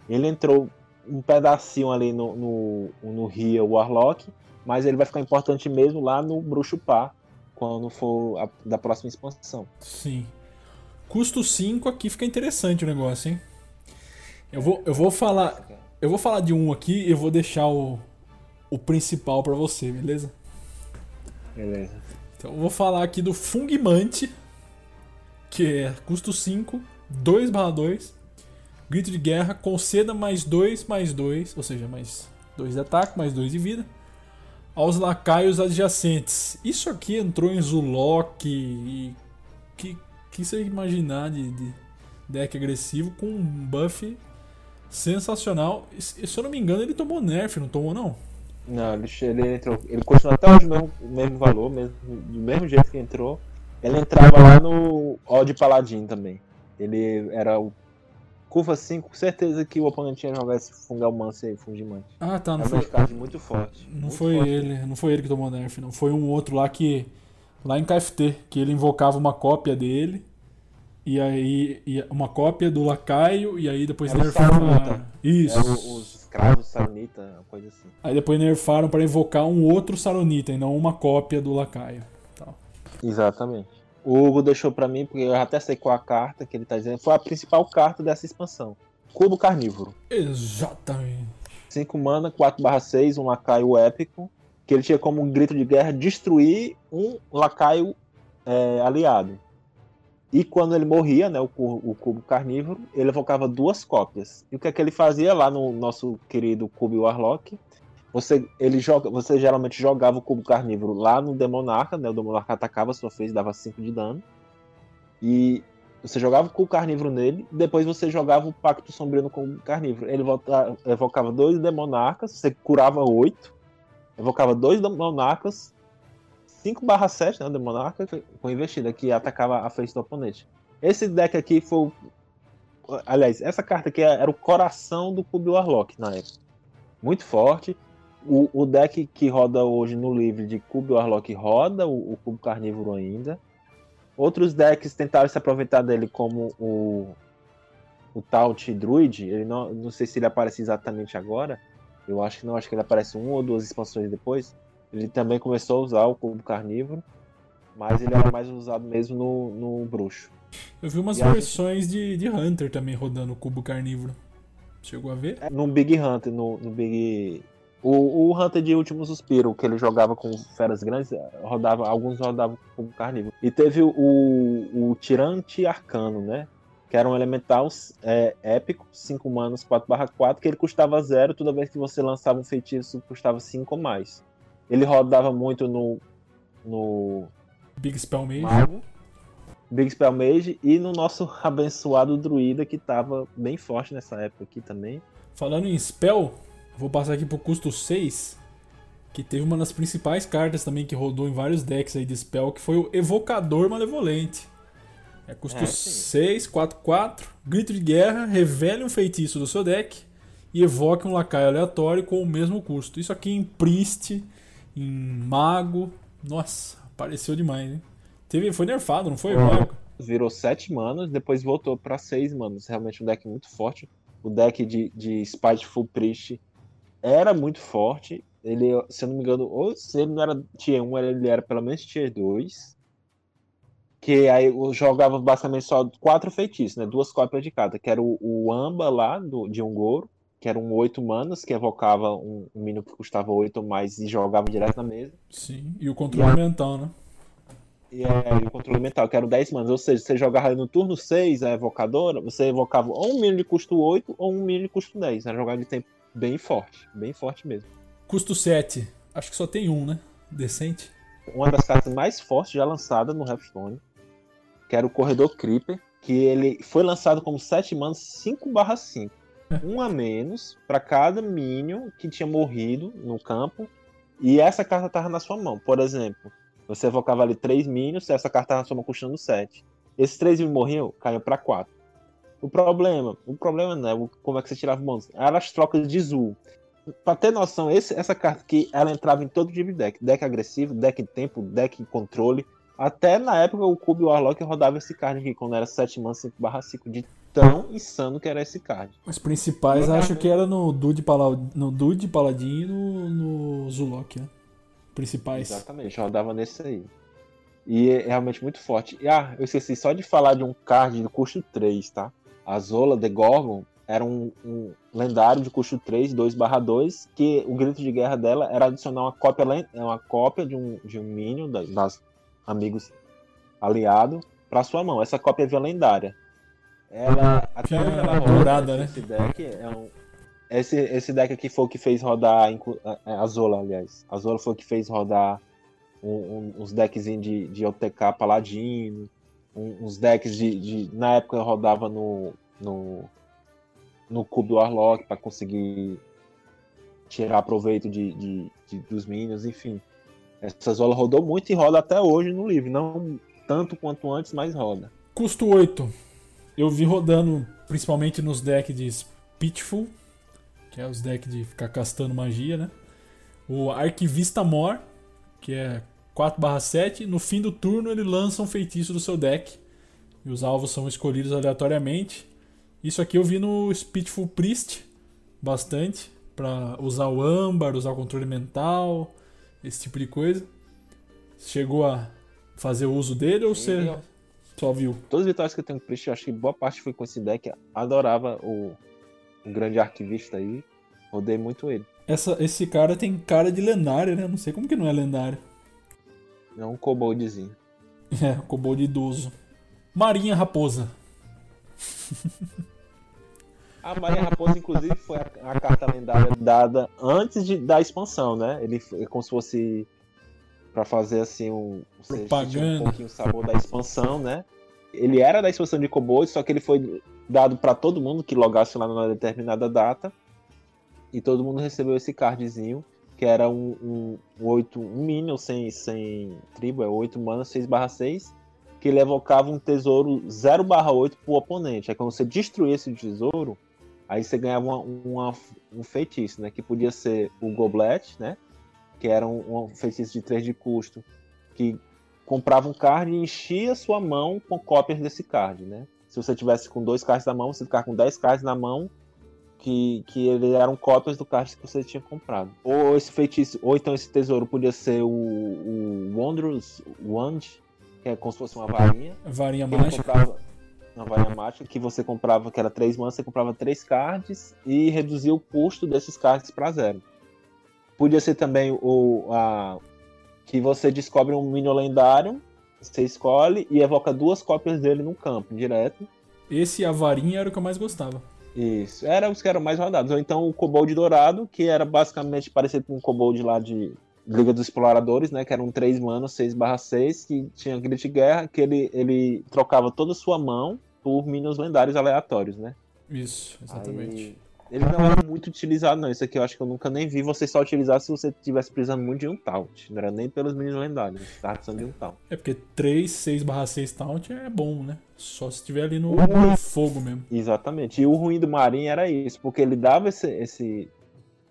Ele entrou um pedacinho ali no, no, no Rio Warlock, mas ele vai ficar importante mesmo lá no Bruxo Pá, quando for a, da próxima expansão. Sim. Custo 5 aqui fica interessante o negócio, hein? Eu vou, eu vou falar. Eu vou falar de um aqui e eu vou deixar o, o principal para você, beleza? Beleza. Então eu vou falar aqui do Fungimante, que é custo 5, 2 2, grito de guerra, conceda mais 2, mais 2, ou seja, mais 2 de ataque, mais 2 de vida. aos lacaios adjacentes. Isso aqui entrou em Zulok e que, que você imaginar de, de deck agressivo com um buff sensacional. E, se eu não me engano, ele tomou nerf, não tomou não? Não, ele, ele entrou. Ele continua até hoje o mesmo, mesmo valor, mesmo, do mesmo jeito que entrou. Ele entrava lá no Odd Paladin também. Ele era o curva 5, certeza que o oponente ia jogar esse Fungalmance e Fungimante. Ah, tá, não é foi. card muito forte. Não muito foi forte. ele, não foi ele que tomou nerf, não. Foi um outro lá que. Lá em KFT, que ele invocava uma cópia dele. E aí. e uma cópia do lacaio, e aí depois Era. Saruman. Isso. É os escravos Saronita, coisa assim. Aí depois nerfaram para invocar um outro Saronita e não uma cópia do lacaio. Tal. Exatamente. O Hugo deixou pra mim, porque eu até sei qual a carta que ele tá dizendo. Foi a principal carta dessa expansão. Cubo Carnívoro. Exatamente. 5 mana, 4/6, um lacaio épico. Que ele tinha como um grito de guerra destruir um lacaio é, aliado. E quando ele morria, né, o, o cubo carnívoro, ele evocava duas cópias. E o que é que ele fazia lá no nosso querido cubo Warlock? Você, ele joga, você geralmente jogava o cubo carnívoro lá no Demonarca, né? O Demonarca atacava sua face, dava 5 de dano. E você jogava o cubo carnívoro nele, depois você jogava o Pacto Sombrio no cubo carnívoro. Ele evocava dois Demonarcas, você curava 8, evocava dois Demonarcas, 5 barra 7, né, o Demonarca, com investida, que atacava a face do oponente. Esse deck aqui foi. Aliás, essa carta aqui era o coração do Cube Warlock na época. Muito forte. O, o deck que roda hoje no livre de Cube Warlock roda o, o Cubo Carnívoro ainda. Outros decks tentaram se aproveitar dele, como o, o Taunt Druid. Ele não, não sei se ele aparece exatamente agora. Eu acho que não, acho que ele aparece uma ou duas expansões depois. Ele também começou a usar o Cubo Carnívoro. Mas ele era mais usado mesmo no, no Bruxo. Eu vi umas E versões de, de Hunter também rodando o cubo carnívoro. Chegou a ver? No Big Hunter, no, no Big. O, o Hunter de Último Suspiro, que ele jogava com feras grandes, rodava, alguns rodavam com carnívoro. E teve o, o Tirante Arcano, né? Que era um elemental é, épico, 5 manos 4/4, que ele custava 0, toda vez que você lançava um feitiço custava 5 ou mais. Ele rodava muito no, no Big Spell Mage. Mago, Big Spell Mage e no nosso abençoado Druida, que tava bem forte nessa época aqui também. Falando em Spell, vou passar aqui pro custo 6. Que teve uma das principais cartas também que rodou em vários decks aí de Spell, que foi o Evocador Malevolente. É custo É, sim. 6, 4, 4. Grito de guerra, revele um feitiço do seu deck e evoque um lacaio aleatório com o mesmo custo. Isso aqui em Priest, em Mago. Nossa, apareceu demais, hein? Teve, foi nerfado, não foi? Uhum. Mago? virou 7 manas, depois voltou pra 6 manas. Realmente um deck muito forte. O deck de, de Spiteful Priest era muito forte. Ele, se eu não me engano, ou se ele não era tier 1, ele era pelo menos tier 2. Que aí eu jogava basicamente só quatro feitiços, né? Duas cópias de cada. Que era o, o Amba lá, do, de Ungoro, que era um 8 manas, que evocava um, um mínimo que custava 8 ou mais e jogava direto na mesa. Sim, e o controle mental, né? E é, e o controle mental, que era o 10 manas. Ou seja, você jogava no turno 6 a evocadora, você evocava ou um mínimo de custo 8 ou um mínimo de custo 10. Era jogada de tempo bem forte. Bem forte mesmo. Custo 7. Acho que só tem um, né? Decente. Uma das cartas mais fortes já lançada no Hearthstone, que era o Corredor Creeper, que ele foi lançado como 7 manas 5 barra 5. Um a menos para cada minion que tinha morrido no campo. E essa carta estava na sua mão. Por exemplo, você evocava ali 3 minions, essa carta na sua mão custando 7. Esses 3 minions morriam, caiu para 4. O problema, o problema não é como é que você tirava bônus, eram as trocas de Zul. Pra ter noção, esse- essa carta aqui, ela entrava em todo tipo de deck. Deck agressivo, deck tempo, deck controle. Até na época o Cube Warlock rodava esse card aqui, quando era 7 man 5 barra 5, de tão insano que era esse card. Os principais acho que era no Dude, Pala... no Dude Paladin e no, no Zulok, né? Principais. Exatamente, rodava nesse aí. E é realmente muito forte. E, ah, eu esqueci só de falar de um card de custo 3, tá? A Zola The Gorgon era um, um lendário de custo 3, 2 barra 2, que o grito de guerra dela era adicionar uma cópia, len- uma cópia de um, de um minion da- das amigos aliado para sua mão. Essa cópia via lendária. Ela, até é ela dourada, né? esse deck é um, Esse, esse deck aqui foi o que fez rodar. A Zola, aliás. A Zola foi o que fez rodar um, um, uns decks de, de OTK Paladino. Um, uns decks de, de, Na época eu rodava no. no, no Cube Warlock para conseguir tirar proveito de, de, de, dos minions, enfim. Essa Zola rodou muito e roda até hoje no livro. Não tanto quanto antes, mas roda. Custo 8. Eu vi rodando principalmente nos decks de Pitful, que é os decks de ficar castando magia, né? O Arquivista Mor, que é 4/7. No fim do turno ele lança um feitiço do seu deck. E os alvos são escolhidos aleatoriamente. Isso aqui eu vi no Spitful Priest bastante. para usar o âmbar, usar o controle mental, esse tipo de coisa. Chegou a fazer uso dele ou você só viu? Todas as vitórias que eu tenho com Priest, eu acho que boa parte foi com esse deck. Adorava o um grande arquivista aí. Rodei muito ele. Essa, esse cara tem cara de lendário, né? Não sei como que não é lendário. É um koboldzinho. É, um kobold idoso. Marinha Raposa. A Marinha Raposa, inclusive, foi a, a carta lendária dada antes de, da expansão, né? Ele é como se fosse para fazer assim um, Propaganda. um pouquinho o sabor da expansão, né? Ele era da expansão de kobold, só que ele foi dado para todo mundo que logasse lá numa determinada data. E todo mundo recebeu esse cardzinho, que era um, um, um 8, um minion sem, sem tribo, é 8 mana, 6 barra 6, que ele evocava um tesouro 0 barra 8 pro oponente. Aí quando você destruía esse tesouro, aí você ganhava uma, uma, um feitiço, né? Que podia ser o Goblet, né? Que era um, um feitiço de 3 de custo, que comprava um card e enchia sua mão com cópias desse card, né? Se você tivesse com dois cards na mão, você ficava com 10 cards na mão que, que ele eram cópias do card que você tinha comprado. Ou esse feitiço, ou então esse tesouro podia ser o, o Wondrous Wand, que é como se fosse uma varinha. Varinha mágica. Comprava, uma varinha mágica que você comprava, que era 3 manas, você comprava 3 cards e reduzia o custo desses cards para zero. Podia ser também o a, que você descobre um minion lendário você escolhe e evoca duas cópias dele no campo, direto. Esse a varinha era o que eu mais gostava. Isso, era os que eram mais rodados. Ou então o Kobold Dourado, que era basicamente parecido com o Kobold lá de Liga dos Exploradores, né? Que eram 3 manos, 6 barra 6, que tinha Grit Guerra, que ele, ele trocava toda a sua mão por minions lendários aleatórios, né? Isso, exatamente. Aí, ele não era muito utilizado, não. Isso aqui eu acho que eu nunca nem vi você só utilizar se você tivesse precisando muito de um taunt. Não era nem pelos meninos lendários, você tava precisando de um taunt. É porque 3, 6 barra 6 taunt é bom, né? Só se tiver ali no, no fogo mesmo. Exatamente. E o ruim do Marinho era isso, porque ele dava esse. esse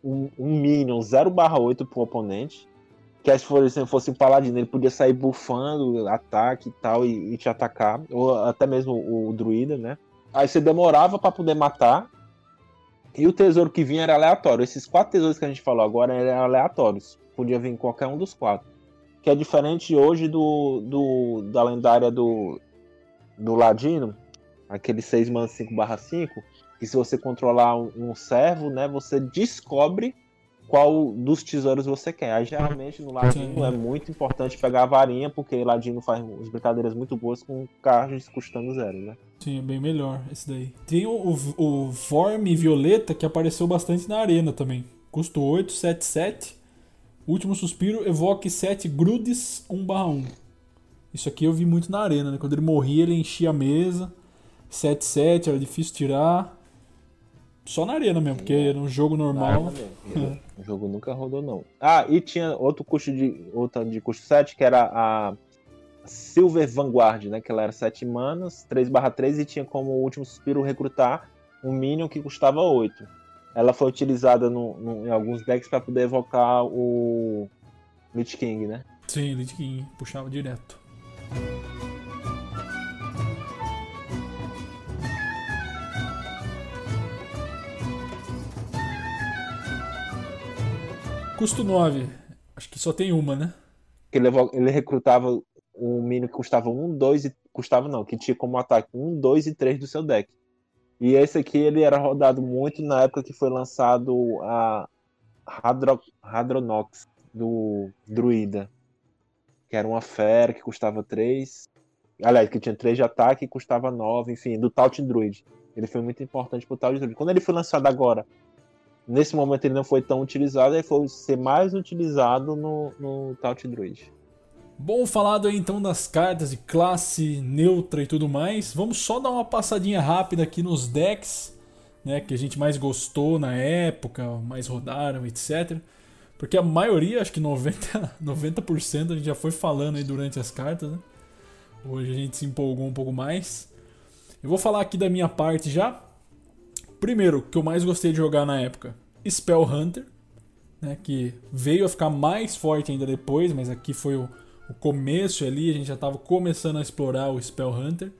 um, um minion 0 barra 8 pro oponente. Que se fosse, fosse um paladino, ele podia sair bufando ataque e tal e, e te atacar. Ou até mesmo o, o druida, né? Aí você demorava para poder matar e o tesouro que vinha era aleatório. Esses quatro tesouros que a gente falou agora eram aleatórios. Podia vir qualquer um dos quatro. Que é diferente hoje do, do da lendária do, do Ladino, aquele 6 mana 5 barra 5, que se você controlar um, um servo, né, você descobre qual dos tesouros você quer. Aí geralmente no Ladino é muito importante pegar a varinha, porque Ladino faz as brincadeiras muito boas com cards custando zero, né? Sim, é bem melhor esse daí. Tem o, o, o Vorm Violeta que apareceu bastante na arena também. Custo 8, 7, 7. Último suspiro, evoque 7 Grudes 1/1. Isso aqui eu vi muito na arena, né? Quando ele morria, ele enchia a mesa. 7, 7, era difícil tirar. Só na arena mesmo, porque era um jogo normal. o jogo nunca rodou, não. Ah, e tinha outro custo de. Outra de custo 7, que era a Silver Vanguard, né? Que ela era 7 manas, 3 barra 3 e tinha como último suspiro recrutar um Minion que custava 8. Ela foi utilizada no, no, em alguns decks para poder evocar o Lich King, né? Sim, Lich King, puxava direto. Custo 9. Acho que só tem uma, né? Ele, ele recrutava um minion que custava 1, 2 e. Custava não, que tinha como ataque 1, 2 e 3 do seu deck. E esse aqui ele era rodado muito na época que foi lançado a Hadro, Hadronox do Druida. Que era uma fera que custava 3. Aliás, que tinha 3 de ataque e custava 9, enfim, do Taut Druid. Ele foi muito importante pro Taut Druid. Quando ele foi lançado agora nesse momento ele não foi tão utilizado, e foi ser mais utilizado no, no Tout Druid. Bom, falado aí então das cartas de classe neutra e tudo mais, vamos só dar uma passadinha rápida aqui nos decks, né, que a gente mais gostou na época, mais rodaram, etc. Porque a maioria, acho que 90%, 90 a gente já foi falando aí durante as cartas, né? Hoje a gente se empolgou um pouco mais. Eu vou falar aqui da minha parte já. Primeiro, que eu mais gostei de jogar na época, Spell Hunter, né, que veio a ficar mais forte ainda depois, mas aqui foi o, o começo ali, a gente já estava começando a explorar o Spell Hunter.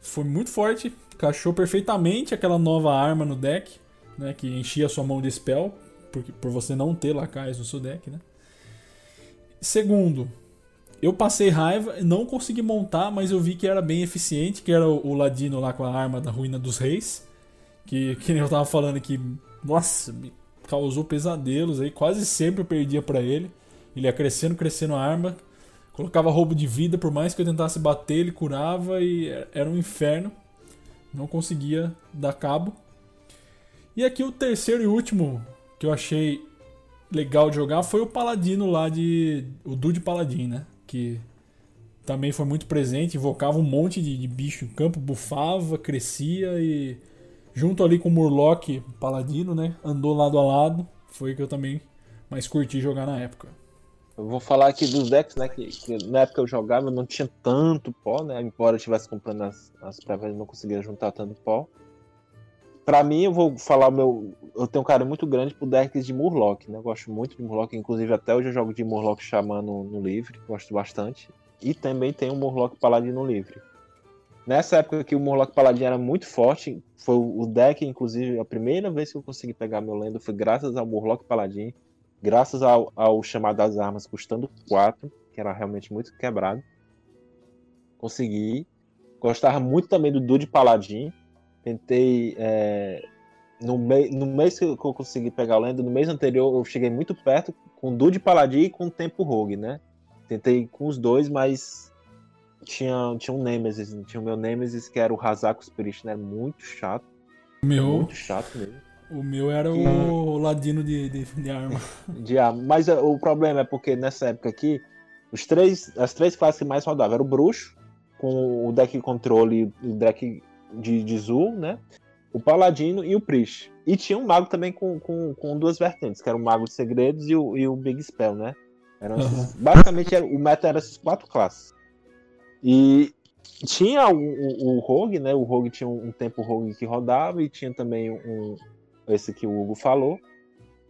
Foi muito forte, encaixou perfeitamente aquela nova arma no deck, né, que enchia a sua mão de spell, por, por você não ter lacais no seu deck, né? Segundo, eu passei raiva, não consegui montar, mas eu vi que era bem eficiente, que era o, o Ladino lá com a arma da Ruína dos Reis. Que, que nem eu tava falando que, nossa, me causou pesadelos aí, quase sempre eu perdia para ele. Ele ia crescendo, crescendo a arma, colocava roubo de vida, por mais que eu tentasse bater, ele curava e era um inferno. Não conseguia dar cabo. E aqui o terceiro e último que eu achei legal de jogar foi o Paladino lá de. O Dude Paladin, né? Que também foi muito presente, invocava um monte de, de bicho em campo, bufava, crescia e junto ali com o Murloc Paladino, né? Andou lado a lado. Foi que eu também mais curti jogar na época. Eu vou falar aqui dos decks, né? Que, que na época eu jogava não tinha tanto pó, né? Embora eu estivesse comprando as, as prévias, não conseguia juntar tanto pó. Pra mim, eu vou falar meu. Eu tenho um cara muito grande pro decks de Murloc, né? Eu gosto muito de Murloc, inclusive até hoje eu jogo de Murloc Xamã no, no livre, gosto bastante. E também tem o Murloc Paladino livre. Nessa época que o Murloc Paladino era muito forte, foi o deck, inclusive, a primeira vez que eu consegui pegar meu lendo foi graças ao Murloc Paladin, graças ao, ao chamado das armas custando 4, que era realmente muito quebrado. Consegui. Gostava muito também do Dude Paladin, Tentei. É, no, mei, no mês que eu consegui pegar o Lenda, no mês anterior eu cheguei muito perto com Dude Paladin e com Tempo Rogue, né? Tentei com os dois, mas tinha, tinha um Nemesis, tinha o meu Nemesis que era o Hazakus Priest, né? Muito chato. Meu... Muito chato mesmo. O meu era que... o ladino de, de, de arma. de arma. Mas é, o problema é porque nessa época aqui, os três, as três classes que mais rodavam era o bruxo, com o deck controle e o deck de, de Zul, né? O Paladino e o Priest. E tinha um mago também com, com, com duas vertentes, que era o Mago de Segredos e o, e o Big Spell, né? Eram esses, basicamente era, o meta era essas quatro classes. E tinha o, o, o, Rogue, né? O Rogue tinha um, um tempo Rogue que rodava e tinha também um esse que o Hugo falou.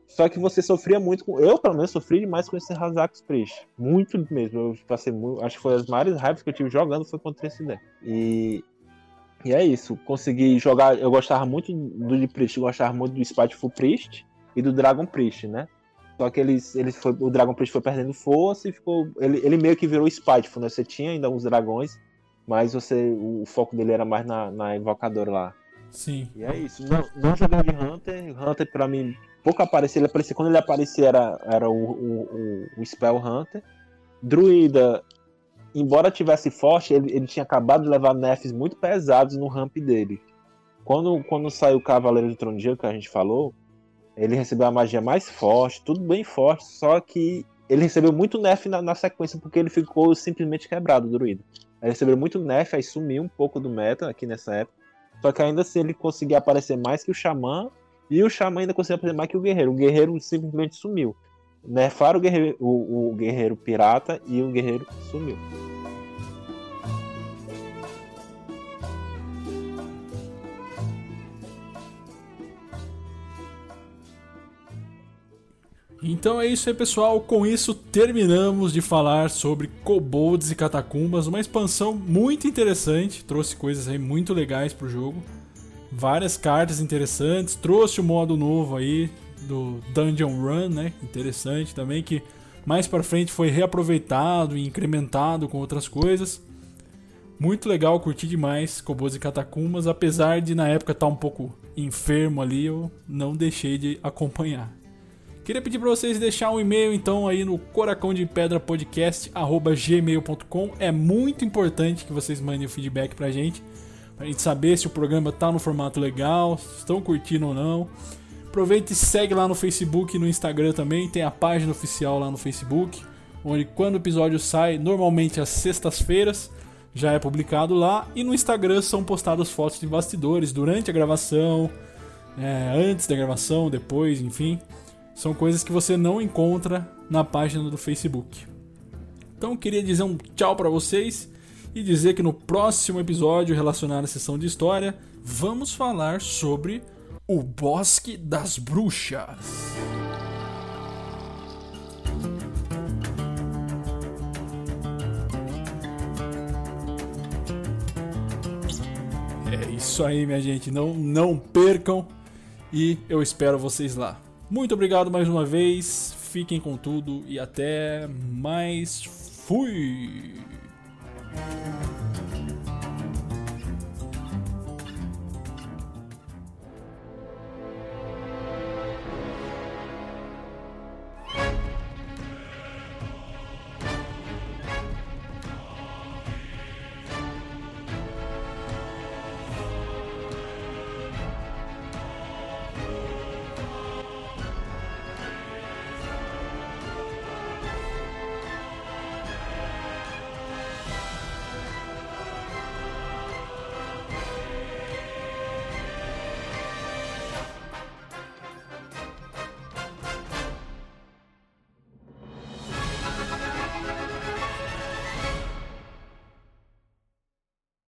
Só que você sofria muito com. Eu, pelo menos, sofri demais com esse Hazakus Priest. Muito mesmo. Eu passei muito. Acho que foi as maiores raivas que eu tive jogando foi contra esse deck. E e é isso. Consegui jogar. Eu gostava muito do de Priest, gostava muito do Spiteful Priest e do Dragon Priest, né? Só que eles, eles foi, o Dragon Priest foi perdendo força e ficou. Ele, ele meio que virou Spiteful, né? Você tinha ainda uns dragões, mas você o foco dele era mais na, na invocadora lá. Sim. E é isso. Não, não joguei de Hunter. Hunter, pra mim, pouco aparecia. Ele aparecia quando ele aparecia, era, era o, o, o, o Spell Hunter. Druida, embora tivesse forte, ele, ele tinha acabado de levar nerfs muito pesados no ramp dele. Quando, quando saiu o Cavaleiro do Trono de Gelo, que a gente falou, ele recebeu a magia mais forte, tudo bem forte, só que ele recebeu muito nerf na, na sequência porque ele ficou simplesmente quebrado, o druida. Ele recebeu muito nerf, aí sumiu um pouco do meta aqui nessa época. Só que ainda assim ele conseguia aparecer mais que o Xamã, e o Xamã ainda conseguia aparecer mais que o Guerreiro. O Guerreiro simplesmente sumiu. Nerfaram o Guerreiro, o, o guerreiro Pirata e o Guerreiro sumiu. Então é isso aí, pessoal. Com isso, terminamos de falar sobre kobolds e catacumbas. Uma expansão muito interessante, trouxe coisas aí muito legais pro jogo. Várias cartas interessantes, trouxe o modo novo aí do Dungeon Run, né? Interessante também, que mais para frente foi reaproveitado e incrementado com outras coisas. Muito legal, curti demais kobolds e catacumbas, apesar de na época estar tá um pouco enfermo ali, eu não deixei de acompanhar. Queria pedir para vocês deixar um e-mail então aí no coracão de pedra podcast gmail.com. É muito importante que vocês mandem o feedback pra gente, pra gente saber se o programa tá no formato legal, se estão curtindo ou não. Aproveite e segue lá no Facebook e no Instagram também. Tem a página oficial lá no Facebook, onde quando o episódio sai, normalmente às sextas-feiras, já é publicado lá. E no Instagram são postadas fotos de bastidores durante a gravação, é, antes da gravação, depois, enfim. São coisas que você não encontra na página do Facebook. Então queria dizer um tchau para vocês e dizer que no próximo episódio relacionado à sessão de história, vamos falar sobre o Bosque das Bruxas. É isso aí, minha gente. Não, não percam e eu espero vocês lá. Muito obrigado mais uma vez. Fiquem com tudo e até mais. Fui!